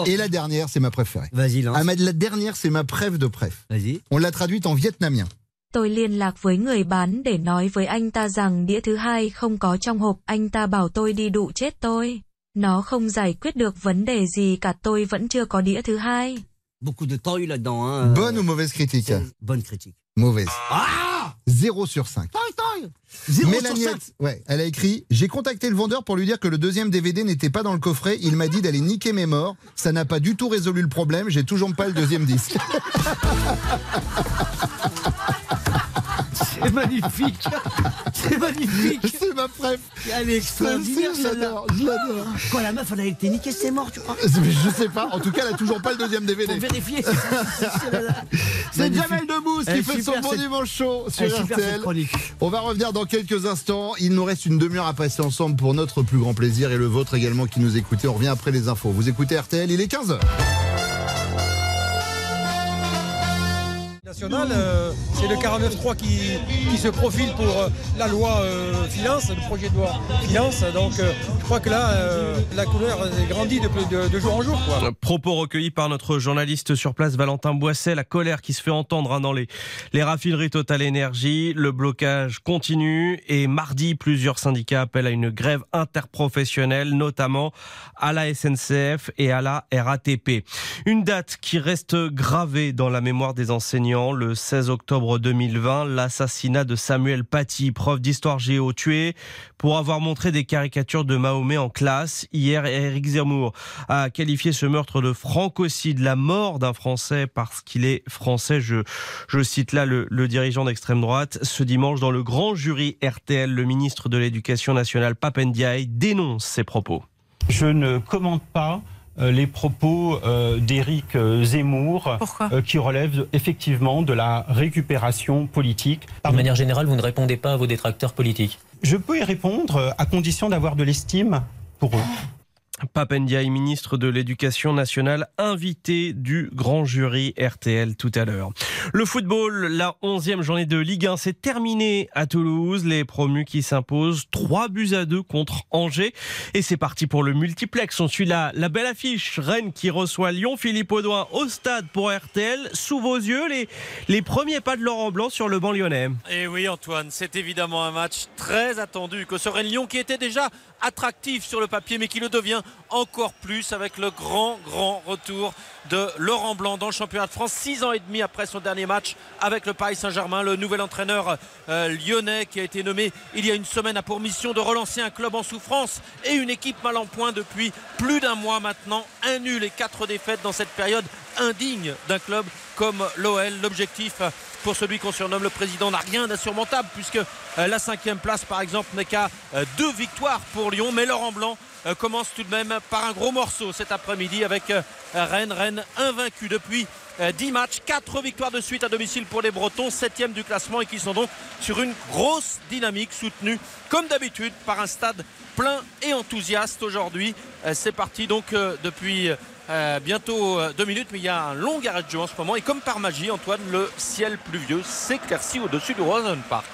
Et la dernière, c'est ma préférée. Vas-y, lance. Ah, mais la dernière, c'est ma préf de préf. Vas-y. On l'a traduite en vietnamien. Tôi liên lạc với người bán để nói với anh ta rằng đĩa thứ hai không có trong hộp. Anh ta bảo tôi đi đụ chết tôi. Nó không giải quyết được vấn đề gì cả tôi vẫn chưa có đĩa thứ hai. Beaucoup de temps eu là-dedans. Hein. Bonne ou mauvaise critique? Bonne critique. Mauvaise. 0 sur 5. Zéro Mélanie, sur cinq. ouais, elle a écrit J'ai contacté le vendeur pour lui dire que le deuxième DVD n'était pas dans le coffret. Il m'a dit d'aller niquer mes morts. Ça n'a pas du tout résolu le problème. J'ai toujours pas le deuxième disque. C'est magnifique. C'est magnifique. C'est ma préf. Elle est extraordinaire, Je l'adore, je l'adore. Quoi, la meuf, elle a été niquée, c'est mort, tu crois Je sais pas. En tout cas, elle a toujours pas le deuxième DVD. Faut vérifier. C'est. Jamel Debbouze qui fait son bon dimanche chaud sur RTL. On va revenir dans quelques instants. Il nous reste une demi-heure à passer ensemble pour notre plus grand plaisir et le vôtre également qui nous écoutez. On revient après les infos. Vous écoutez RTL, il est 15h. Euh, c'est le 49.3 qui, se profile pour euh, la loi euh, finance, le projet de loi finance. Donc je crois que là, la couleur grandit de, jour en jour. Propos recueillis par notre journaliste sur place, Valentin Boisset. La colère qui se fait entendre hein, dans les, les raffineries Total Énergie. Le blocage continue et mardi, plusieurs syndicats appellent à une grève interprofessionnelle, notamment à la SNCF et à la RATP. Une date qui reste gravée dans la mémoire des enseignants. Le 16 octobre 2020, l'assassinat de Samuel Paty, prof d'histoire géo, tué pour avoir montré des caricatures de Mahomet en classe. Hier, Eric Zemmour a qualifié ce meurtre de francocide, la mort d'un Français parce qu'il est français. Je, cite là le, le dirigeant d'extrême droite. Ce dimanche, dans le grand jury RTL, le ministre de l'Éducation nationale, Papendiaï, dénonce ces propos. Je ne commente pas les propos euh, d'Éric euh, Zemmour euh, qui relèvent effectivement de la récupération politique. De manière générale, vous ne répondez pas à vos détracteurs politiques. Je peux y répondre euh, à condition d'avoir de l'estime pour eux. Papendiaï, ministre de l'Éducation nationale, invité du grand jury RTL tout à l'heure. Le football, la 11e journée de Ligue 1, c'est terminé à Toulouse. Les promus qui s'imposent 3 buts à 2 contre Angers. Et c'est parti pour le multiplex. On suit la, la belle affiche. Rennes qui reçoit Lyon. Philippe Audouin au stade pour RTL. Sous vos yeux, les, les premiers pas de Laurent Blanc sur le banc lyonnais. Et oui Antoine, c'est évidemment un match très attendu que serait Lyon qui était déjà attractif sur le papier mais qui le devient encore plus avec le grand grand retour de Laurent Blanc dans le championnat de France. Six ans et demi après son dernier match avec le Paris Saint-Germain le nouvel entraîneur euh, lyonnais qui a été nommé il y a une semaine a pour mission de relancer un club en souffrance et une équipe mal en point depuis plus d'un mois maintenant. Un nul et quatre défaites dans cette période indigne d'un club comme l'OL l'objectif pour celui qu'on surnomme le président n'a rien d'insurmontable puisque euh, la cinquième place par exemple n'est qu'à euh, deux victoires pour Lyon. Mais Laurent Blanc euh, commence tout de même par un gros morceau cet après-midi avec Rennes. Rennes invaincu depuis euh, 10 matchs. 4 victoires de suite à domicile pour les Bretons 7 du classement et qui sont donc sur une grosse dynamique soutenue comme d'habitude par un stade plein et enthousiaste aujourd'hui. C'est parti donc depuis euh, bientôt euh, deux minutes, mais il y a un long arrêt de jeu en ce moment. Et comme par magie, Antoine, le ciel pluvieux s'éclaircit au-dessus du Rosen Park.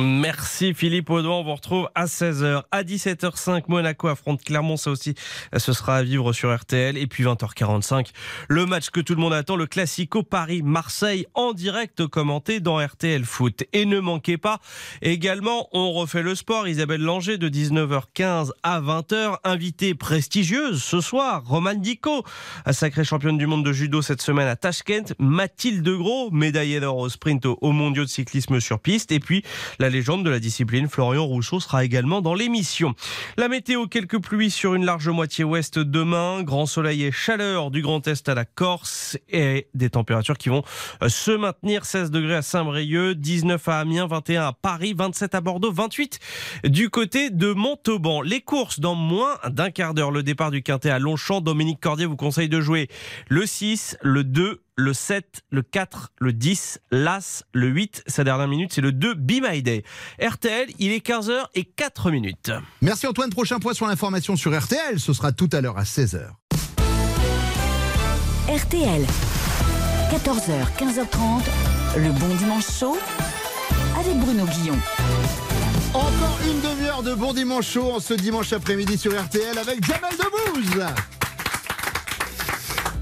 Merci Philippe Audouin. On vous retrouve à 16h. À 17h05, Monaco affronte Clermont. Ça aussi, ce sera à vivre sur RTL. Et puis 20h45, le match que tout le monde attend, le Classico Paris-Marseille en direct commenté dans RTL Foot. Et ne manquez pas, également, on refait le sport. Isabelle Langer de 19h15 à 20h. Invitée prestigieuse ce soir, Romane Dico, sacrée championne du monde de judo cette semaine à Tashkent. Mathilde Gros, médaillée d'or au sprint au, au mondiaux de cyclisme sur piste. Et puis, la légende de la discipline, Florian Rousseau, sera également dans l'émission. La météo, quelques pluies sur une large moitié ouest demain. Grand soleil et chaleur du Grand Est à la Corse et des températures qui vont euh, se maintenir. 16 degrés à Saint-Brieuc, 19 à Amiens, 21 à Paris, 27 à Bordeaux, 28 du côté de Montauban. Les courses dans moins d'un quart d'heure. Le départ du Quintet à Longchamp. Dominique Cordier vous conseille de jouer le 6, le 2, le 7, le 4, le 10, l'As, le 8. Sa dernière minute, c'est le 2, Be My Day. RTL, il est 15h et 4 minutes. Merci Antoine. Prochain point sur l'information sur RTL. Ce sera tout à l'heure à 16h. RTL, 14h, 15h30, le bon dimanche chaud avec Bruno Guillon. Encore une demi-heure de bon dimanche chaud en ce dimanche après-midi sur RTL avec Jamel Debbouze.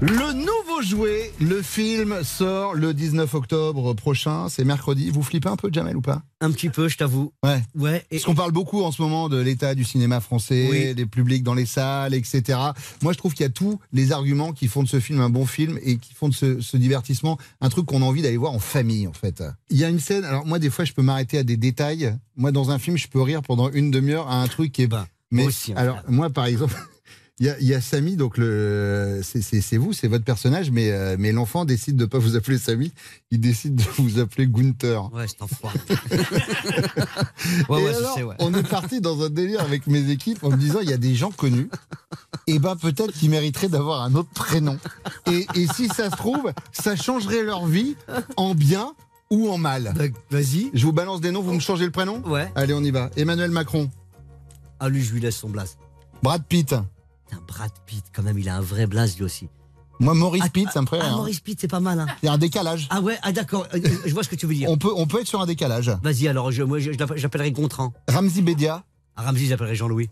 Le nouveau jouet, le film sort le 19 octobre prochain, c'est mercredi. Vous flippez un peu, Jamel, ou pas? Un petit peu, je t'avoue. Ouais. Ouais. Parce qu'on parle beaucoup en ce moment de l'état du cinéma français, Oui. des publics dans les salles, etc. Moi, je trouve qu'il y a tous les arguments qui font de ce film un bon film et qui font de ce, ce divertissement un truc qu'on a envie d'aller voir en famille, en fait. Il y a une scène, alors moi, des fois, je peux m'arrêter à des détails. Moi, dans un film, je peux rire pendant une demi-heure à un truc qui est. mais aussi, alors, moi, par exemple. Il y, a, il y a Samy, donc le, c'est- vous, c'est votre personnage, mais, euh, mais l'enfant décide de ne pas vous appeler Samy, il décide de vous appeler Gunther. Ouais, c'est enfoiré. Ouais, ouais, je alors, sais, ouais. On est parti dans un délire avec mes équipes en me disant il y a des gens connus, et ben peut-être qu'ils mériteraient d'avoir un autre prénom. Et, et si ça se trouve, ça changerait leur vie en bien ou en mal. Vas-y. Je vous balance des noms, vous me changez le prénom? Ouais. Allez, on y va. Emmanuel Macron. Ah, lui, je lui laisse son blaze. Brad Pitt. Putain, Brad Pitt, quand même, il a un vrai blaze lui aussi. Moi, Maurice Pitt, ça me ferait. Ah, hein. Maurice Pitt, c'est pas mal. Hein. Il y a un décalage. Ah ouais, ah d'accord, euh, je vois ce que tu veux dire. On peut, on peut être sur un décalage. Vas-y, alors, je, moi, j'appellerai Gontran. Ramzi Bédia, Ah, Ramsey, j'appellerai Jean-Louis.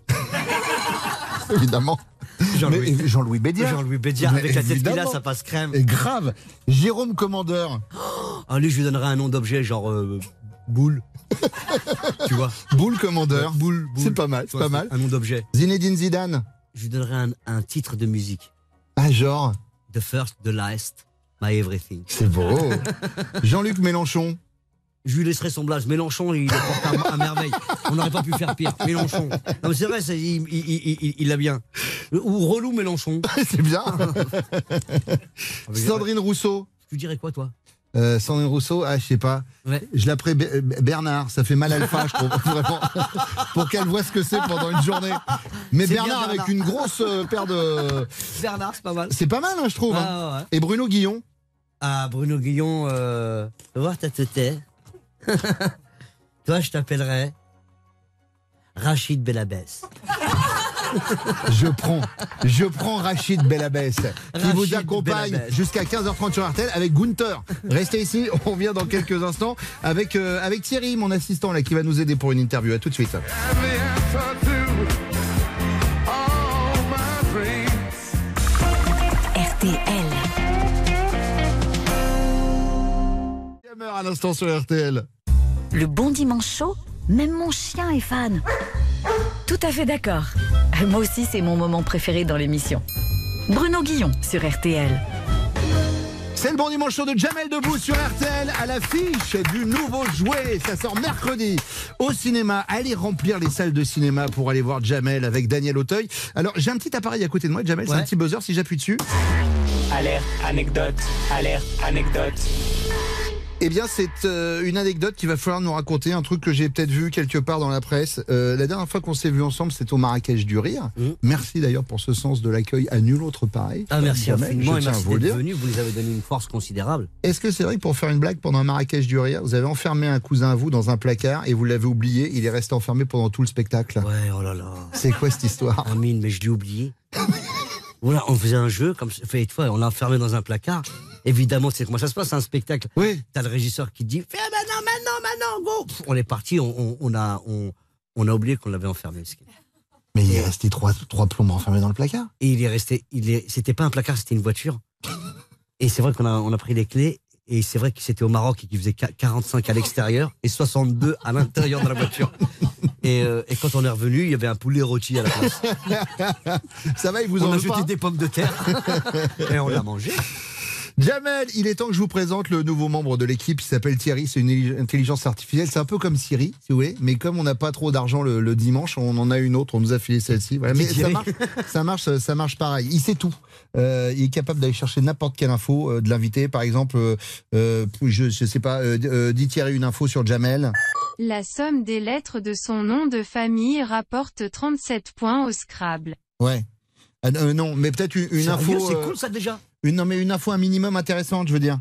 évidemment. Jean-Louis. Mais Jean-Louis Bédia. Jean-Louis Bédia, Mais avec la tête qu'il a, ça passe crème. Et grave. Jérôme Commandeur. Ah, lui, je lui donnerai un nom d'objet, genre euh, boule. tu vois Boule Commandeur. Boule, boule. C'est pas mal, c'est pas mal. Un nom d'objet. Zinedine Zidane. Je lui donnerai un, un titre de musique. Ah, genre. The first, the last, my everything. C'est beau. Jean-Luc Mélenchon. Je lui laisserai son blaze. Mélenchon, il le porte à, à merveille. On n'aurait pas pu faire pire. Mélenchon. Non, mais c'est vrai, il- il l'a bien. Ou relou Mélenchon. c'est bien. Sandrine Rousseau. Tu dirais quoi, toi? Euh, Sandrine Rousseau, ah, je sais pas. Je l'appellerais Be- Bernard. Ça fait mal alpha, je trouve. Vraiment. Pour qu'elle voit ce que c'est pendant une journée. Mais Bernard, avec une grosse euh, paire de. Bernard, c'est pas mal. C'est pas mal, hein, je trouve. hein. Ah, ouais. Et Bruno Guillon. Ah, Bruno Guillon, euh, voir ta tête. Toi, je t'appellerais Rachid Belabès. Je prends, je prends Rachid Belabès qui Rachid vous accompagne jusqu'à 15h30 sur RTL avec Gunther. Restez ici, on revient dans quelques instants avec, euh, avec Thierry, mon assistant là, qui va nous aider pour une interview. À tout de suite. RTL. À l'instant sur RTL. Le bon dimanche chaud, même mon chien est fan. Tout à fait d'accord. Moi aussi, c'est mon moment préféré dans l'émission. Bruno Guillon sur RTL. C'est le bon dimanche chaud de Jamel Debbouze sur RTL à l'affiche du nouveau jouet. Ça sort mercredi au cinéma. Allez remplir les salles de cinéma pour aller voir Jamel avec Daniel Auteuil. Alors j'ai un petit appareil à côté de moi, Jamel, c'est un petit buzzer. Si j'appuie dessus, Alerte, anecdote, alerte, anecdote. Eh bien, c'est euh, une anecdote qu'il va falloir nous raconter, un truc que j'ai peut-être vu quelque part dans la presse. Euh, la dernière fois qu'on s'est vu ensemble, c'était au Marrakech du Rire. Merci d'ailleurs pour ce sens de l'accueil à nul autre pareil. Mmh. Ah, merci infiniment et merci vous d'être venu. Vous nous avez donné une force considérable. Est-ce que c'est vrai que pour faire une blague pendant un Marrakech du Rire, vous avez enfermé un cousin à vous dans un placard et vous l'avez oublié, il est resté enfermé pendant tout le spectacle? Ouais, oh là là. C'est quoi cette histoire? Amine, mais je l'ai oublié. voilà, on faisait un jeu, comme fait une fois, on l'a enfermé dans un placard. Évidemment, c'est comment ça se passe, un spectacle. Oui. T'as le régisseur qui dit Fais maintenant, maintenant, maintenant, go Pff, On est parti, on, on- on a, on, on a oublié qu'on l'avait enfermé. Mais il est resté trois, trois plombes enfermés dans le placard. Et il est resté, il est, c'était pas un placard, c'était une voiture. Et c'est vrai qu'on a, on a pris les clés. Et c'est vrai que c'était au Maroc et qu'il faisait qua- 45 à l'extérieur et 62 à l'intérieur de la voiture. Et, euh, et quand on est revenu, il y avait un poulet rôti à la place. Ça va, il vous on en a jeté des pommes de terre et on l'a mangé. Jamel, il est temps que je vous présente le nouveau membre de l'équipe qui s'appelle Thierry. C'est une intelligence artificielle. C'est un peu comme Siri, si vous voulez. Mais comme on n'a pas trop d'argent le, le dimanche, on en a une autre. On nous a filé celle-ci. Voilà. Mais ça marche, ça marche, ça marche pareil. Il sait tout. Euh, il est capable d'aller chercher n'importe quelle info euh, de l'invité. Par exemple, euh, je, je sais pas, euh, euh, dit Thierry une info sur Jamel. La somme des lettres de son nom de famille rapporte 37 points au Scrabble. Ouais. Ah, euh, non, mais peut-être une, une info. c'est cool ça déjà. Une, non, mais une info un minimum intéressante, je veux dire.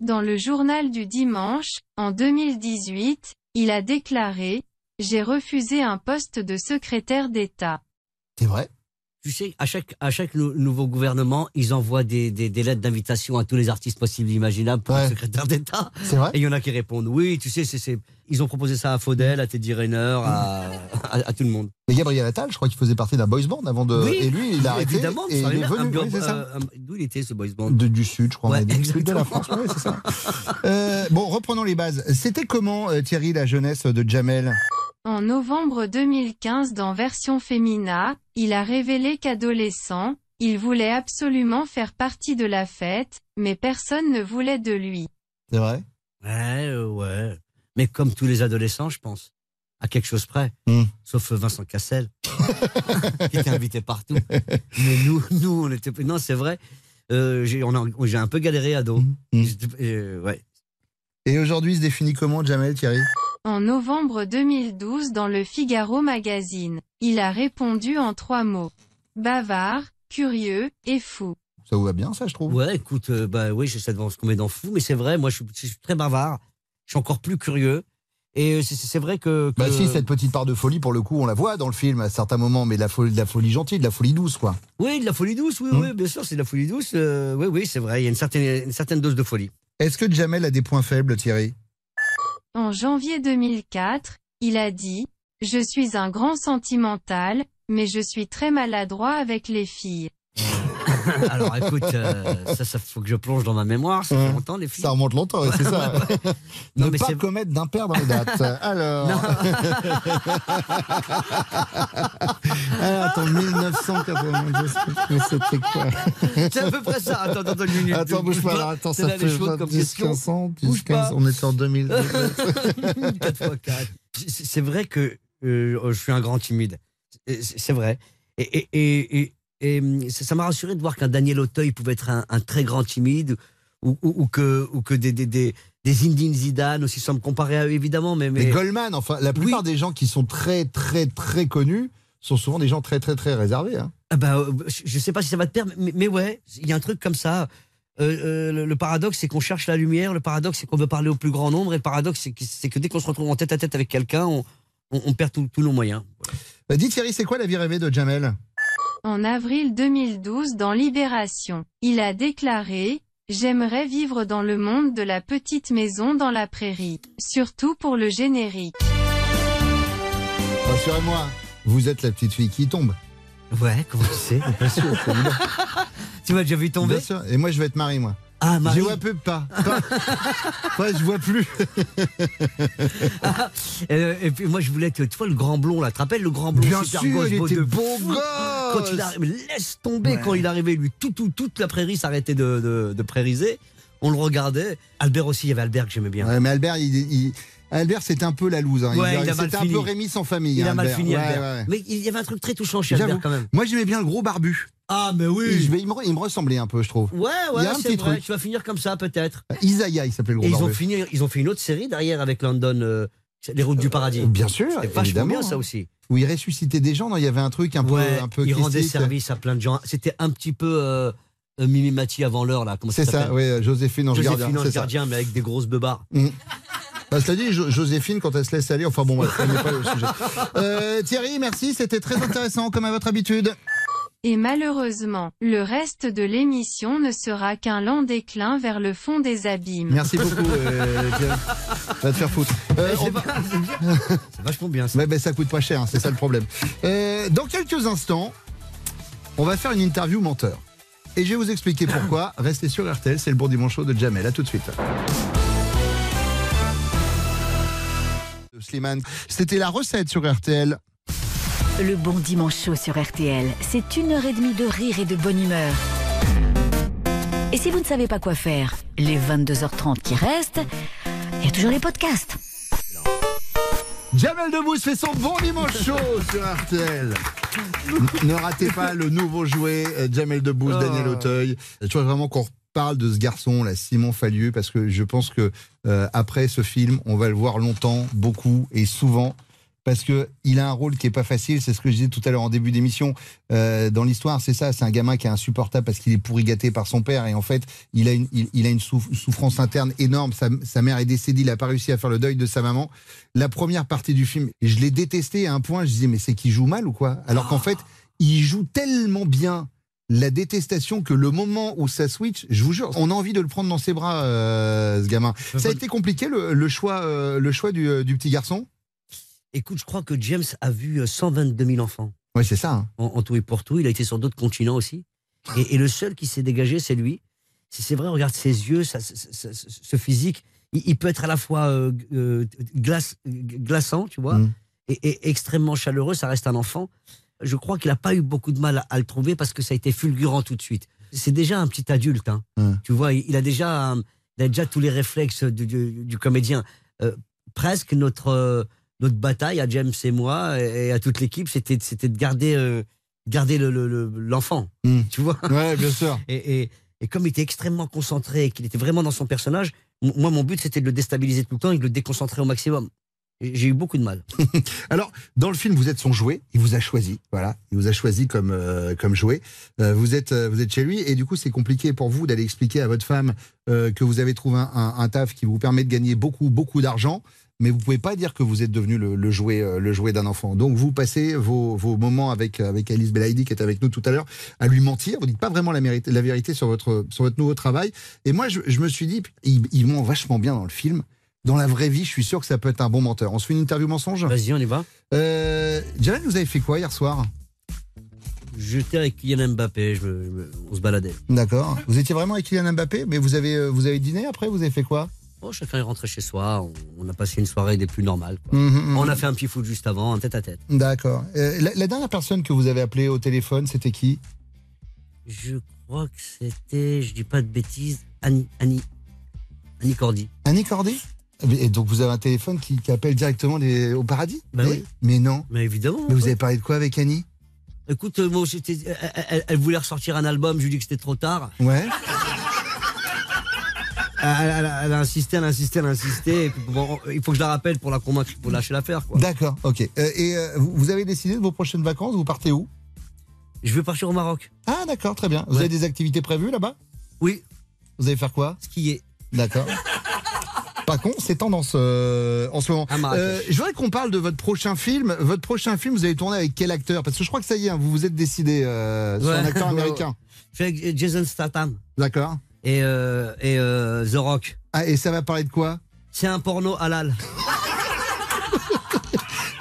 Dans le journal du dimanche, en 2018, il a déclaré « J'ai refusé un poste de secrétaire d'État ». C'est vrai Tu sais, à chaque, à chaque nou- nouveau gouvernement, ils envoient des, des, des lettres d'invitation à tous les artistes possibles et imaginables pour Ouais. le secrétaire d'État. C'est vrai Et il y en a qui répondent oui, tu sais, c'est, c'est- ils ont proposé ça à Faudel, à Teddy Riner, à, à, à tout le monde. Mais Gabriel Attal, je crois qu'il faisait partie d'un boys band avant de. Oui, et lui, il a arrêté. Évidemment, et il est venu. oui, euh, D'où il était ce boys band De- du sud, je crois. Ouais. Du sud de la. France, ouais, c'est ça. Euh, bon, reprenons les bases. C'était comment, euh, Thierry, la jeunesse de Jamel? En novembre 2015 dans Version Femina, il a révélé qu'adolescent, il voulait absolument faire partie de la fête, mais personne ne voulait de lui. C'est vrai? Ouais, ouais. Mais comme tous les adolescents, je pense. À quelque chose près. Hmm. Sauf Vincent Cassel, qui était invité partout. Mais nous, nous, on était. Non, c'est vrai. Euh, j'ai, on a- j'ai un peu galéré ado. Hmm. J'étais- euh, ouais. Et aujourd'hui, il se définit comment, Jamel, Thierry? En novembre 2012 dans le Figaro magazine, il a répondu en trois mots. Bavard, curieux, et fou. Ça vous va bien, ça, je trouve? Ouais, écoute, euh, bah oui, j'essaie de voir ce qu'on met dans fou, mais c'est vrai, moi je suis, je suis très bavard, je suis encore plus curieux, Et euh, c'est- vrai que. Bah si, cette petite part de folie, pour le coup, on la voit dans le film à certains moments, mais de la folie, de la folie gentille, de la folie douce, quoi. Oui, de la folie douce, oui, Hmm. oui, bien sûr, c'est de la folie douce. euh, oui, oui, c'est vrai, il y a une certaine, une certaine dose de folie. Est-ce que Jamel a des points faibles, Thierry? En janvier 2004, il a dit « Je suis un grand sentimental, mais je suis très maladroit avec les filles. Alors écoute, euh, ça, ça faut que je plonge dans ma mémoire, ça fait longtemps les filles. Ça remonte longtemps, ouais, c'est ça. Non, ne mais pas commettre d'impair dans les dates. Alors. Ah, attends, 1992, mais c'était quoi C'est à peu près ça. Attends, attends, une minute. Attends, bouge pas. alors, Attends, ça là fait choses comme 10, question. 15 ans, 10, Bouge 15, pas. on était en 2000. 4 fois 4. C'est vrai que euh, je suis un grand timide. C'est c'est vrai. Et, et, et, et- et, hum, ça m'a rassuré de voir qu'un Daniel Auteuil pouvait être un, un très grand timide ou, ou, ou que, ou que des, des, des, des Zidane aussi, sans me comparer à eux évidemment. Mais, mais... Les Goldman, enfin, la plupart des gens qui sont très, très, très connus sont souvent des gens très, très, très réservés. hein. Ah bah, euh, je je sais pas si ça va te perdre, mais, mais ouais, il y a un truc comme ça. Euh, euh, le, le paradoxe, c'est qu'on cherche la lumière. Le paradoxe, c'est qu'on veut parler au plus grand nombre. Et le paradoxe, c'est que, dès qu'on se retrouve en tête à tête avec quelqu'un, on, on, on perd tous nos moyens. Euh, Dis Thierry, c'est quoi la vie rêvée de Jamel? En avril 2012 dans Libération, il a déclaré « J'aimerais vivre dans le monde de la petite maison dans la prairie, surtout pour le générique. Rassurez-moi, vous êtes la petite fille qui tombe. Ouais, comment tu sais Bien sûr. Tu m'as déjà vu tomber? Bien sûr. Et moi, je vais être Marie, moi. Ah, Marie. Je vois peu pas. pas. Ouais, je vois plus. Euh, et puis moi, je voulais être, tu vois, le grand blond, là. Tu te rappelles le grand blond Bien super sûr, il était de beau gosse. Quand il arrive, laisse tomber Ouais. quand il arrivait, lui, tout, tout, toute la prairie s'arrêtait de, de, de prairiser. On le regardait. Albert aussi, il y avait Albert que j'aimais bien. Ouais, mais Albert, il, il- Albert, c'était un peu la loose. hein. Ouais, c'était un peu Rémi sans famille. Il a hein, mal Albert. fini, Ouais, Albert. ouais, ouais. Mais il y avait un truc très touchant chez. Albert, quand même. Moi, j'aimais bien le gros barbu. Ah, mais oui. Et je vais- il, me, il me ressemblait un peu, je trouve. Ouais, Il ouais, y a un c'est petit vrai. truc. Tu vas finir comme ça, peut-être. Isaiah, il s'appelait le gros Et ils ont, barbu. fini, ils ont fait une autre série derrière avec London, euh, Les Routes du Paradis. Bien sûr, vachement bien, ça aussi. Où il ressuscitait des gens, non, il y avait un truc un peu, un peu il rendait service à plein de gens. C'était un petit peu euh, euh, Mimi Mati avant l'heure, là. C'est ça, oui, euh, Joséphine Ange Joséphine Gardien. Ange c'est ça. Gardien, mais avec des grosses beubards. Bah, cela dit, Jo- Joséphine, quand elle se laisse aller, enfin bon, bref, n'est pas le sujet. Euh, Thierry, merci, c'était très intéressant, comme à votre habitude. Et malheureusement, le reste de l'émission ne sera qu'un lent déclin vers le fond des abîmes. Merci beaucoup, euh, Thierry. Va te faire foutre. Euh, on va- C'est vachement bien ça. Ouais, ben, ça coûte pas cher, hein, c'est ça le problème. Euh, dans quelques instants, on va faire une interview menteur. Et je vais vous expliquer pourquoi. Restez sur RTL, c'est le bon dimanche de Jamel. À tout de suite. Slimane, c'était la recette sur RTL. Le bon dimanche chaud sur RTL, c'est une heure et demie de rire et de bonne humeur. Et si vous ne savez pas quoi faire, les 22h30 qui restent, il y a toujours les podcasts. Jamel Debbouze fait son bon dimanche chaud sur RTL. Ne ratez pas le nouveau jouet euh, Jamel Debbouze, Oh. Daniel Auteuil. Je vois vraiment qu'on parle de ce garçon, là, Simon Fallieu, parce que je pense que euh, après ce film, on va le voir longtemps, beaucoup et souvent. Parce que il a un rôle qui est pas facile, c'est ce que je disais tout à l'heure en début d'émission. Euh, dans l'histoire, c'est ça, c'est un gamin qui est insupportable parce qu'il est pourri gâté par son père et en fait, il a une, il, il a une souf- souffrance interne énorme. Sa, sa mère est décédée, il a pas réussi à faire le deuil de sa maman. La première partie du film, je l'ai détesté à un point, je disais mais c'est qu'il joue mal ou quoi? Alors qu'en fait, il joue tellement bien la détestation que le moment où ça switch, je vous jure, on a envie de le prendre dans ses bras, euh, ce gamin. Ça a été compliqué le, le choix, euh, le choix du, euh, du petit garçon? Écoute, je crois que James a vu euh, 122 000 enfants. Oui, c'est ça. hein. En, en tout et pour tout. Il a été sur d'autres continents aussi. Et, et le seul qui s'est dégagé, c'est lui. C'est c'est vrai, regarde ses yeux, sa- sa- sa- sa- ce physique. Il, il peut être à la fois euh, euh, glace- glaçant, tu vois, Mm. et, et extrêmement chaleureux. Ça reste un enfant. Je crois qu'il n'a pas eu beaucoup de mal à, à le trouver parce que ça a été fulgurant tout de suite. C'est déjà un petit adulte. hein. Tu vois, il, il a déjà, il a déjà tous les réflexes du, du- du comédien. Euh, presque notre, euh, notre bataille à James et moi et, à toute l'équipe, c'était c'était de garder, euh, garder l'enfant. Le, le- l'enfant, Mm. Tu vois? Ouais, bien sûr. et, et, et comme il était extrêmement concentré et qu'il était vraiment dans son personnage, moi, mon but, c'était de le déstabiliser tout le temps et de le déconcentrer au maximum. J'ai eu beaucoup de mal. Alors, dans le film, vous êtes son jouet. Il vous a choisi. Voilà. Il vous a choisi comme, euh, comme jouet. Euh, vous, êtes, euh, vous êtes chez lui. Et du coup, c'est compliqué pour vous d'aller expliquer à votre femme que vous avez trouvé un, un- taf qui vous permet de gagner beaucoup, beaucoup d'argent. mais vous pouvez pas dire que vous êtes devenu le, jouet, le jouet d'un enfant. Donc vous passez vos, vos moments avec, avec Alice Belaïdi qui était avec nous tout à l'heure à lui mentir. Vous dites pas vraiment la, mérite- la vérité sur votre, sur votre nouveau travail. Et moi, je, me suis dit, il, il ment vachement bien dans le film. Dans la vraie vie, je suis sûr que ça peut être un bon menteur. On se fait une interview mensonge Vas-y, on y va. Euh, Jamel, vous avez fait quoi hier soir? J'étais avec Kylian Mbappé, je me- je me- on se baladait. D'accord. Vous étiez vraiment avec Kylian Mbappé, mais vous avez, euh, vous avez dîné après? Vous avez fait quoi? Oh, chacun est rentré chez soi, on, on a passé une soirée des plus normales. quoi. Mhm, mhm. On a fait un petit foot juste avant, un tête à tête. D'accord. Euh, la, la dernière personne que vous avez appelée au téléphone, c'était qui? Je crois que c'était, je dis pas de bêtises, Annie, Annie, Annie Cordy. Annie Cordy? Et donc vous avez un téléphone qui, qui appelle directement les, au paradis Bah mais, oui. mais non. Mais évidemment. Mais vous avez parlé de quoi avec Annie? Écoute, euh, moi, j'étais- elle, voulait ressortir un album, je lui ai dit que c'était trop tard. Ouais. Elle, elle a- elle a insisté, elle a insisté, elle a insisté. et puis, bon, il faut que je la rappelle pour la convaincre, pour lâcher l'affaire. quoi. D'accord, ok. Euh, et euh, vous vous avez décidé de vos prochaines vacances Vous partez où? Je vais partir au Maroc. Ah d'accord, très bien. Vous Ouais. avez des activités prévues là-bas? Oui. Vous allez faire quoi? Skier. D'accord. Pas con, c'est tendance euh, en ce moment. Marrakech. Euh, je voudrais qu'on parle de votre prochain film. Votre prochain film, vous allez tourner avec quel acteur? Parce que je crois que ça y est, hein, vous vous êtes décidé euh, sur Ouais. un acteur américain. Je suis avec Jason Statham. D'accord. Et, euh, et euh, The Rock. Ah, et ça va parler de quoi? C'est un porno halal.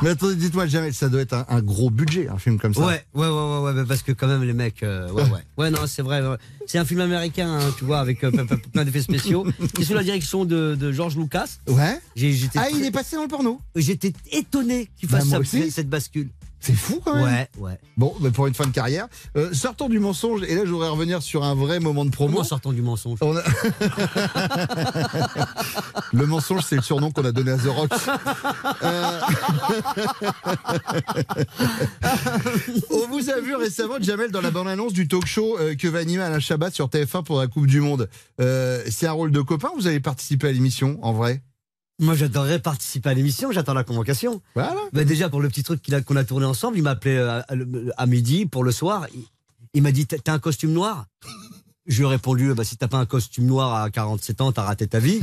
Mais attendez, dites-moi jamais, ça doit être un, un gros budget, un film comme ça. Ouais, ouais, ouais, ouais, parce que quand même les mecs, euh, ouais, ouais, ouais, non, c'est vrai. C'est un film américain, hein, tu vois, avec euh, plein- d'effets spéciaux. C'est sous la direction de, de George Lucas. Ouais. Ah, il est passé dans le porno J'étais étonné qu'il Bah, fasse ça, aussi. cette bascule. C'est fou quand même. Ouais, ouais. Bon, bah, pour une fin de carrière. Euh, sortons du mensonge, et là je voudrais revenir sur un vrai moment de promo. Comment sortons du mensonge On a- le mensonge, c'est le surnom qu'on a donné à The Rock. Euh, On vous a vu récemment, Jamel, dans la bande-annonce du talk show euh, que va animer Alain Chabat sur TF1 pour la Coupe du Monde. Euh, c'est un rôle de copain? Ou vous allez participer à l'émission, en vrai? Moi, j'adorerais participer à l'émission, j'attends la convocation. Voilà. Bah, déjà, pour le petit truc qu'on a, tourné ensemble, il m'a appelé euh, à, à midi pour le soir. Il, il m'a dit T'as un costume noir? Je lui ai répondu bah, Si t'as pas un costume noir à 47 ans, t'as raté ta vie.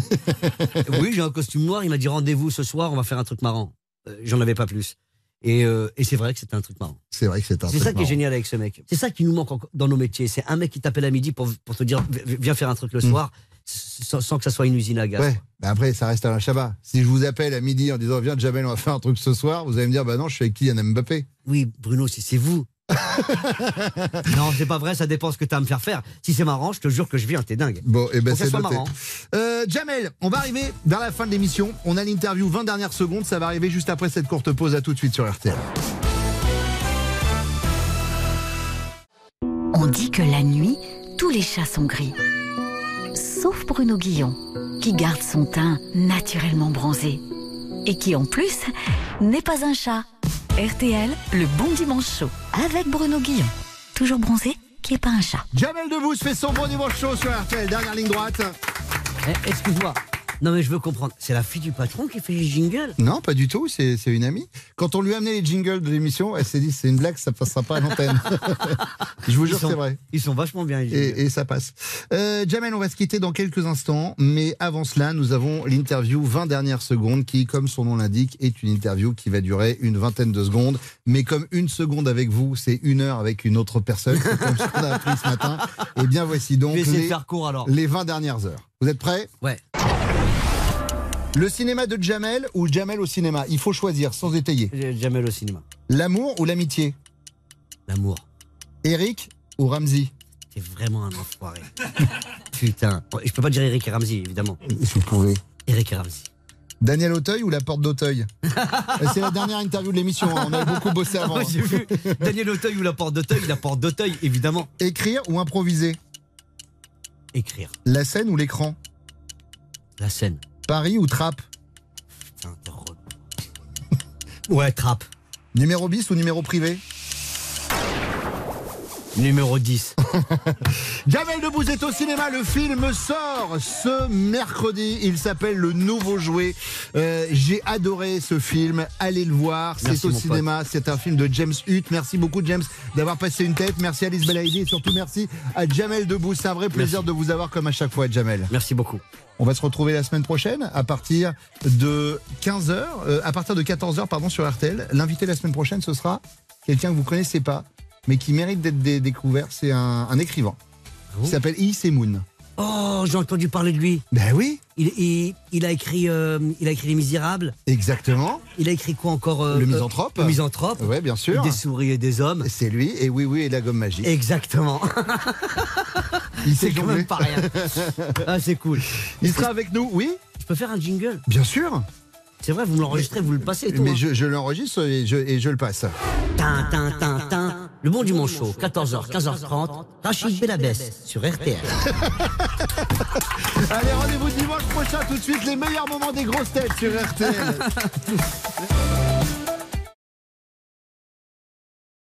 oui, j'ai un costume noir. Il m'a dit Rendez-vous ce soir, on va faire un truc marrant. Euh, J'en avais pas plus. Et, euh, et c'est vrai que c'était un truc marrant. C'est vrai que c'est un C'est truc ça qui est génial avec ce mec. C'est ça qui nous manque dans nos métiers. C'est un mec qui t'appelle à midi pour, pour te dire Vi- Viens faire un truc le Mm. soir, sans, sans que ça soit une usine à gaz. Ouais, mais après, ça reste Alain Chabat. Si je vous appelle à midi en disant Viens, Jamel, on va faire un truc ce soir, vous allez me dire Bah non, je suis avec Kylian Mbappé. Oui, Bruno, si c'est vous. non, c'est pas vrai, ça dépend ce que t'as à me faire faire. Si c'est marrant, je te jure que je viens, t'es dingue. Bon, et ben Faut que c'est marrant. Euh, Jamel, on va arriver vers la fin de l'émission. On a l'interview 20 dernières secondes. Ça va arriver juste après cette courte pause. À tout de suite sur RTL. On dit que la nuit, tous les chats sont gris. Sauf Bruno Guillon, qui garde son teint naturellement bronzé. Et qui en plus n'est pas un chat. RTL, le bon dimanche chaud, avec Bruno Guillon. Toujours bronzé, qui est pas un chat. Jamel Debbouze fait son bon dimanche chaud sur RTL. Dernière ligne droite. Eh, Excuse-moi. Non, mais je veux comprendre. C'est la fille du patron qui fait les jingles Non, pas du tout. C'est une amie. Quand on lui a amené les jingles de l'émission, elle s'est dit c'est une blague, ça passera pas à l'antenne. je vous jure, c'est vrai. Ils sont vachement bien, les. Et, et ça passe. Euh, Jamel, on va se quitter dans quelques instants, mais avant cela, nous avons l'interview 20 dernières secondes qui, comme son nom l'indique, est une interview qui va durer une vingtaine de secondes. Mais comme une seconde avec vous, c'est une heure avec une autre personne, comme ce qu'on a appris ce matin. Et bien voici donc les, faire court, alors. les 20 dernières heures. Vous êtes prêts? Ouais. Le cinéma de Jamel ou Jamel au cinéma? Il faut choisir sans étayer. Jamel au cinéma. L'amour ou l'amitié? L'amour. Eric ou Ramsey T'es vraiment un enfoiré. Putain. Je peux pas dire Eric et Ramsey, évidemment. Si vous pouvez. Eric et Ramsey. Daniel Auteuil ou la porte d'Auteuil? C'est la dernière interview de l'émission, hein. on a beaucoup bossé avant. J'ai vu Daniel Auteuil ou la porte d'Auteuil, la porte d'Auteuil, évidemment. Écrire ou improviser? Écrire. La scène ou l'écran? La scène. Paris ou trappe. Ouais, trappe. Numéro bis ou numéro privé Numéro 10. Jamel Debbouze est au cinéma. Le film sort ce mercredi. Il s'appelle Le Nouveau Jouet. Euh, J'ai adoré ce film. Allez le voir. C'est au cinéma. C'est un film de James Hutt. Merci beaucoup, James, d'avoir passé une tête. Merci Alice Belaïdi et surtout merci à Jamel Debbouze. C'est un vrai plaisir de vous avoir comme à chaque fois, Jamel. Merci beaucoup. On va se retrouver la semaine prochaine à partir de 15h, à partir de 14h pardon sur RTL. L'invité la semaine prochaine ce sera quelqu'un que vous connaissez pas mais qui mérite d'être dé- découvert, c'est un, un écrivain. Il s'appelle Is Moon. Oh, j'ai entendu parler de lui. Ben oui. Il, il- il a écrit, euh, il a écrit Les Misérables. Exactement. Il a écrit quoi encore euh, Le euh, misanthrope. Le misanthrope. Ouais, bien sûr. Des souris et des hommes. C'est lui. Et oui, oui, et la gomme magique. Exactement. Il sait quand même pas rien. Ah, c'est cool. Il sera avec nous, oui Je peux faire un jingle? Bien sûr. C'est vrai, vous me l'enregistrez, vous le passez et tout. Mais hein. je, je l'enregistre et je, et je le passe. Tin, tin, tin, tin. Le bon dimanche chaud, 14h, 15h30. Rachid Belabès sur RTL. Allez, rendez-vous dimanche prochain. Tout de suite, les meilleurs moments des grosses têtes sur RTL.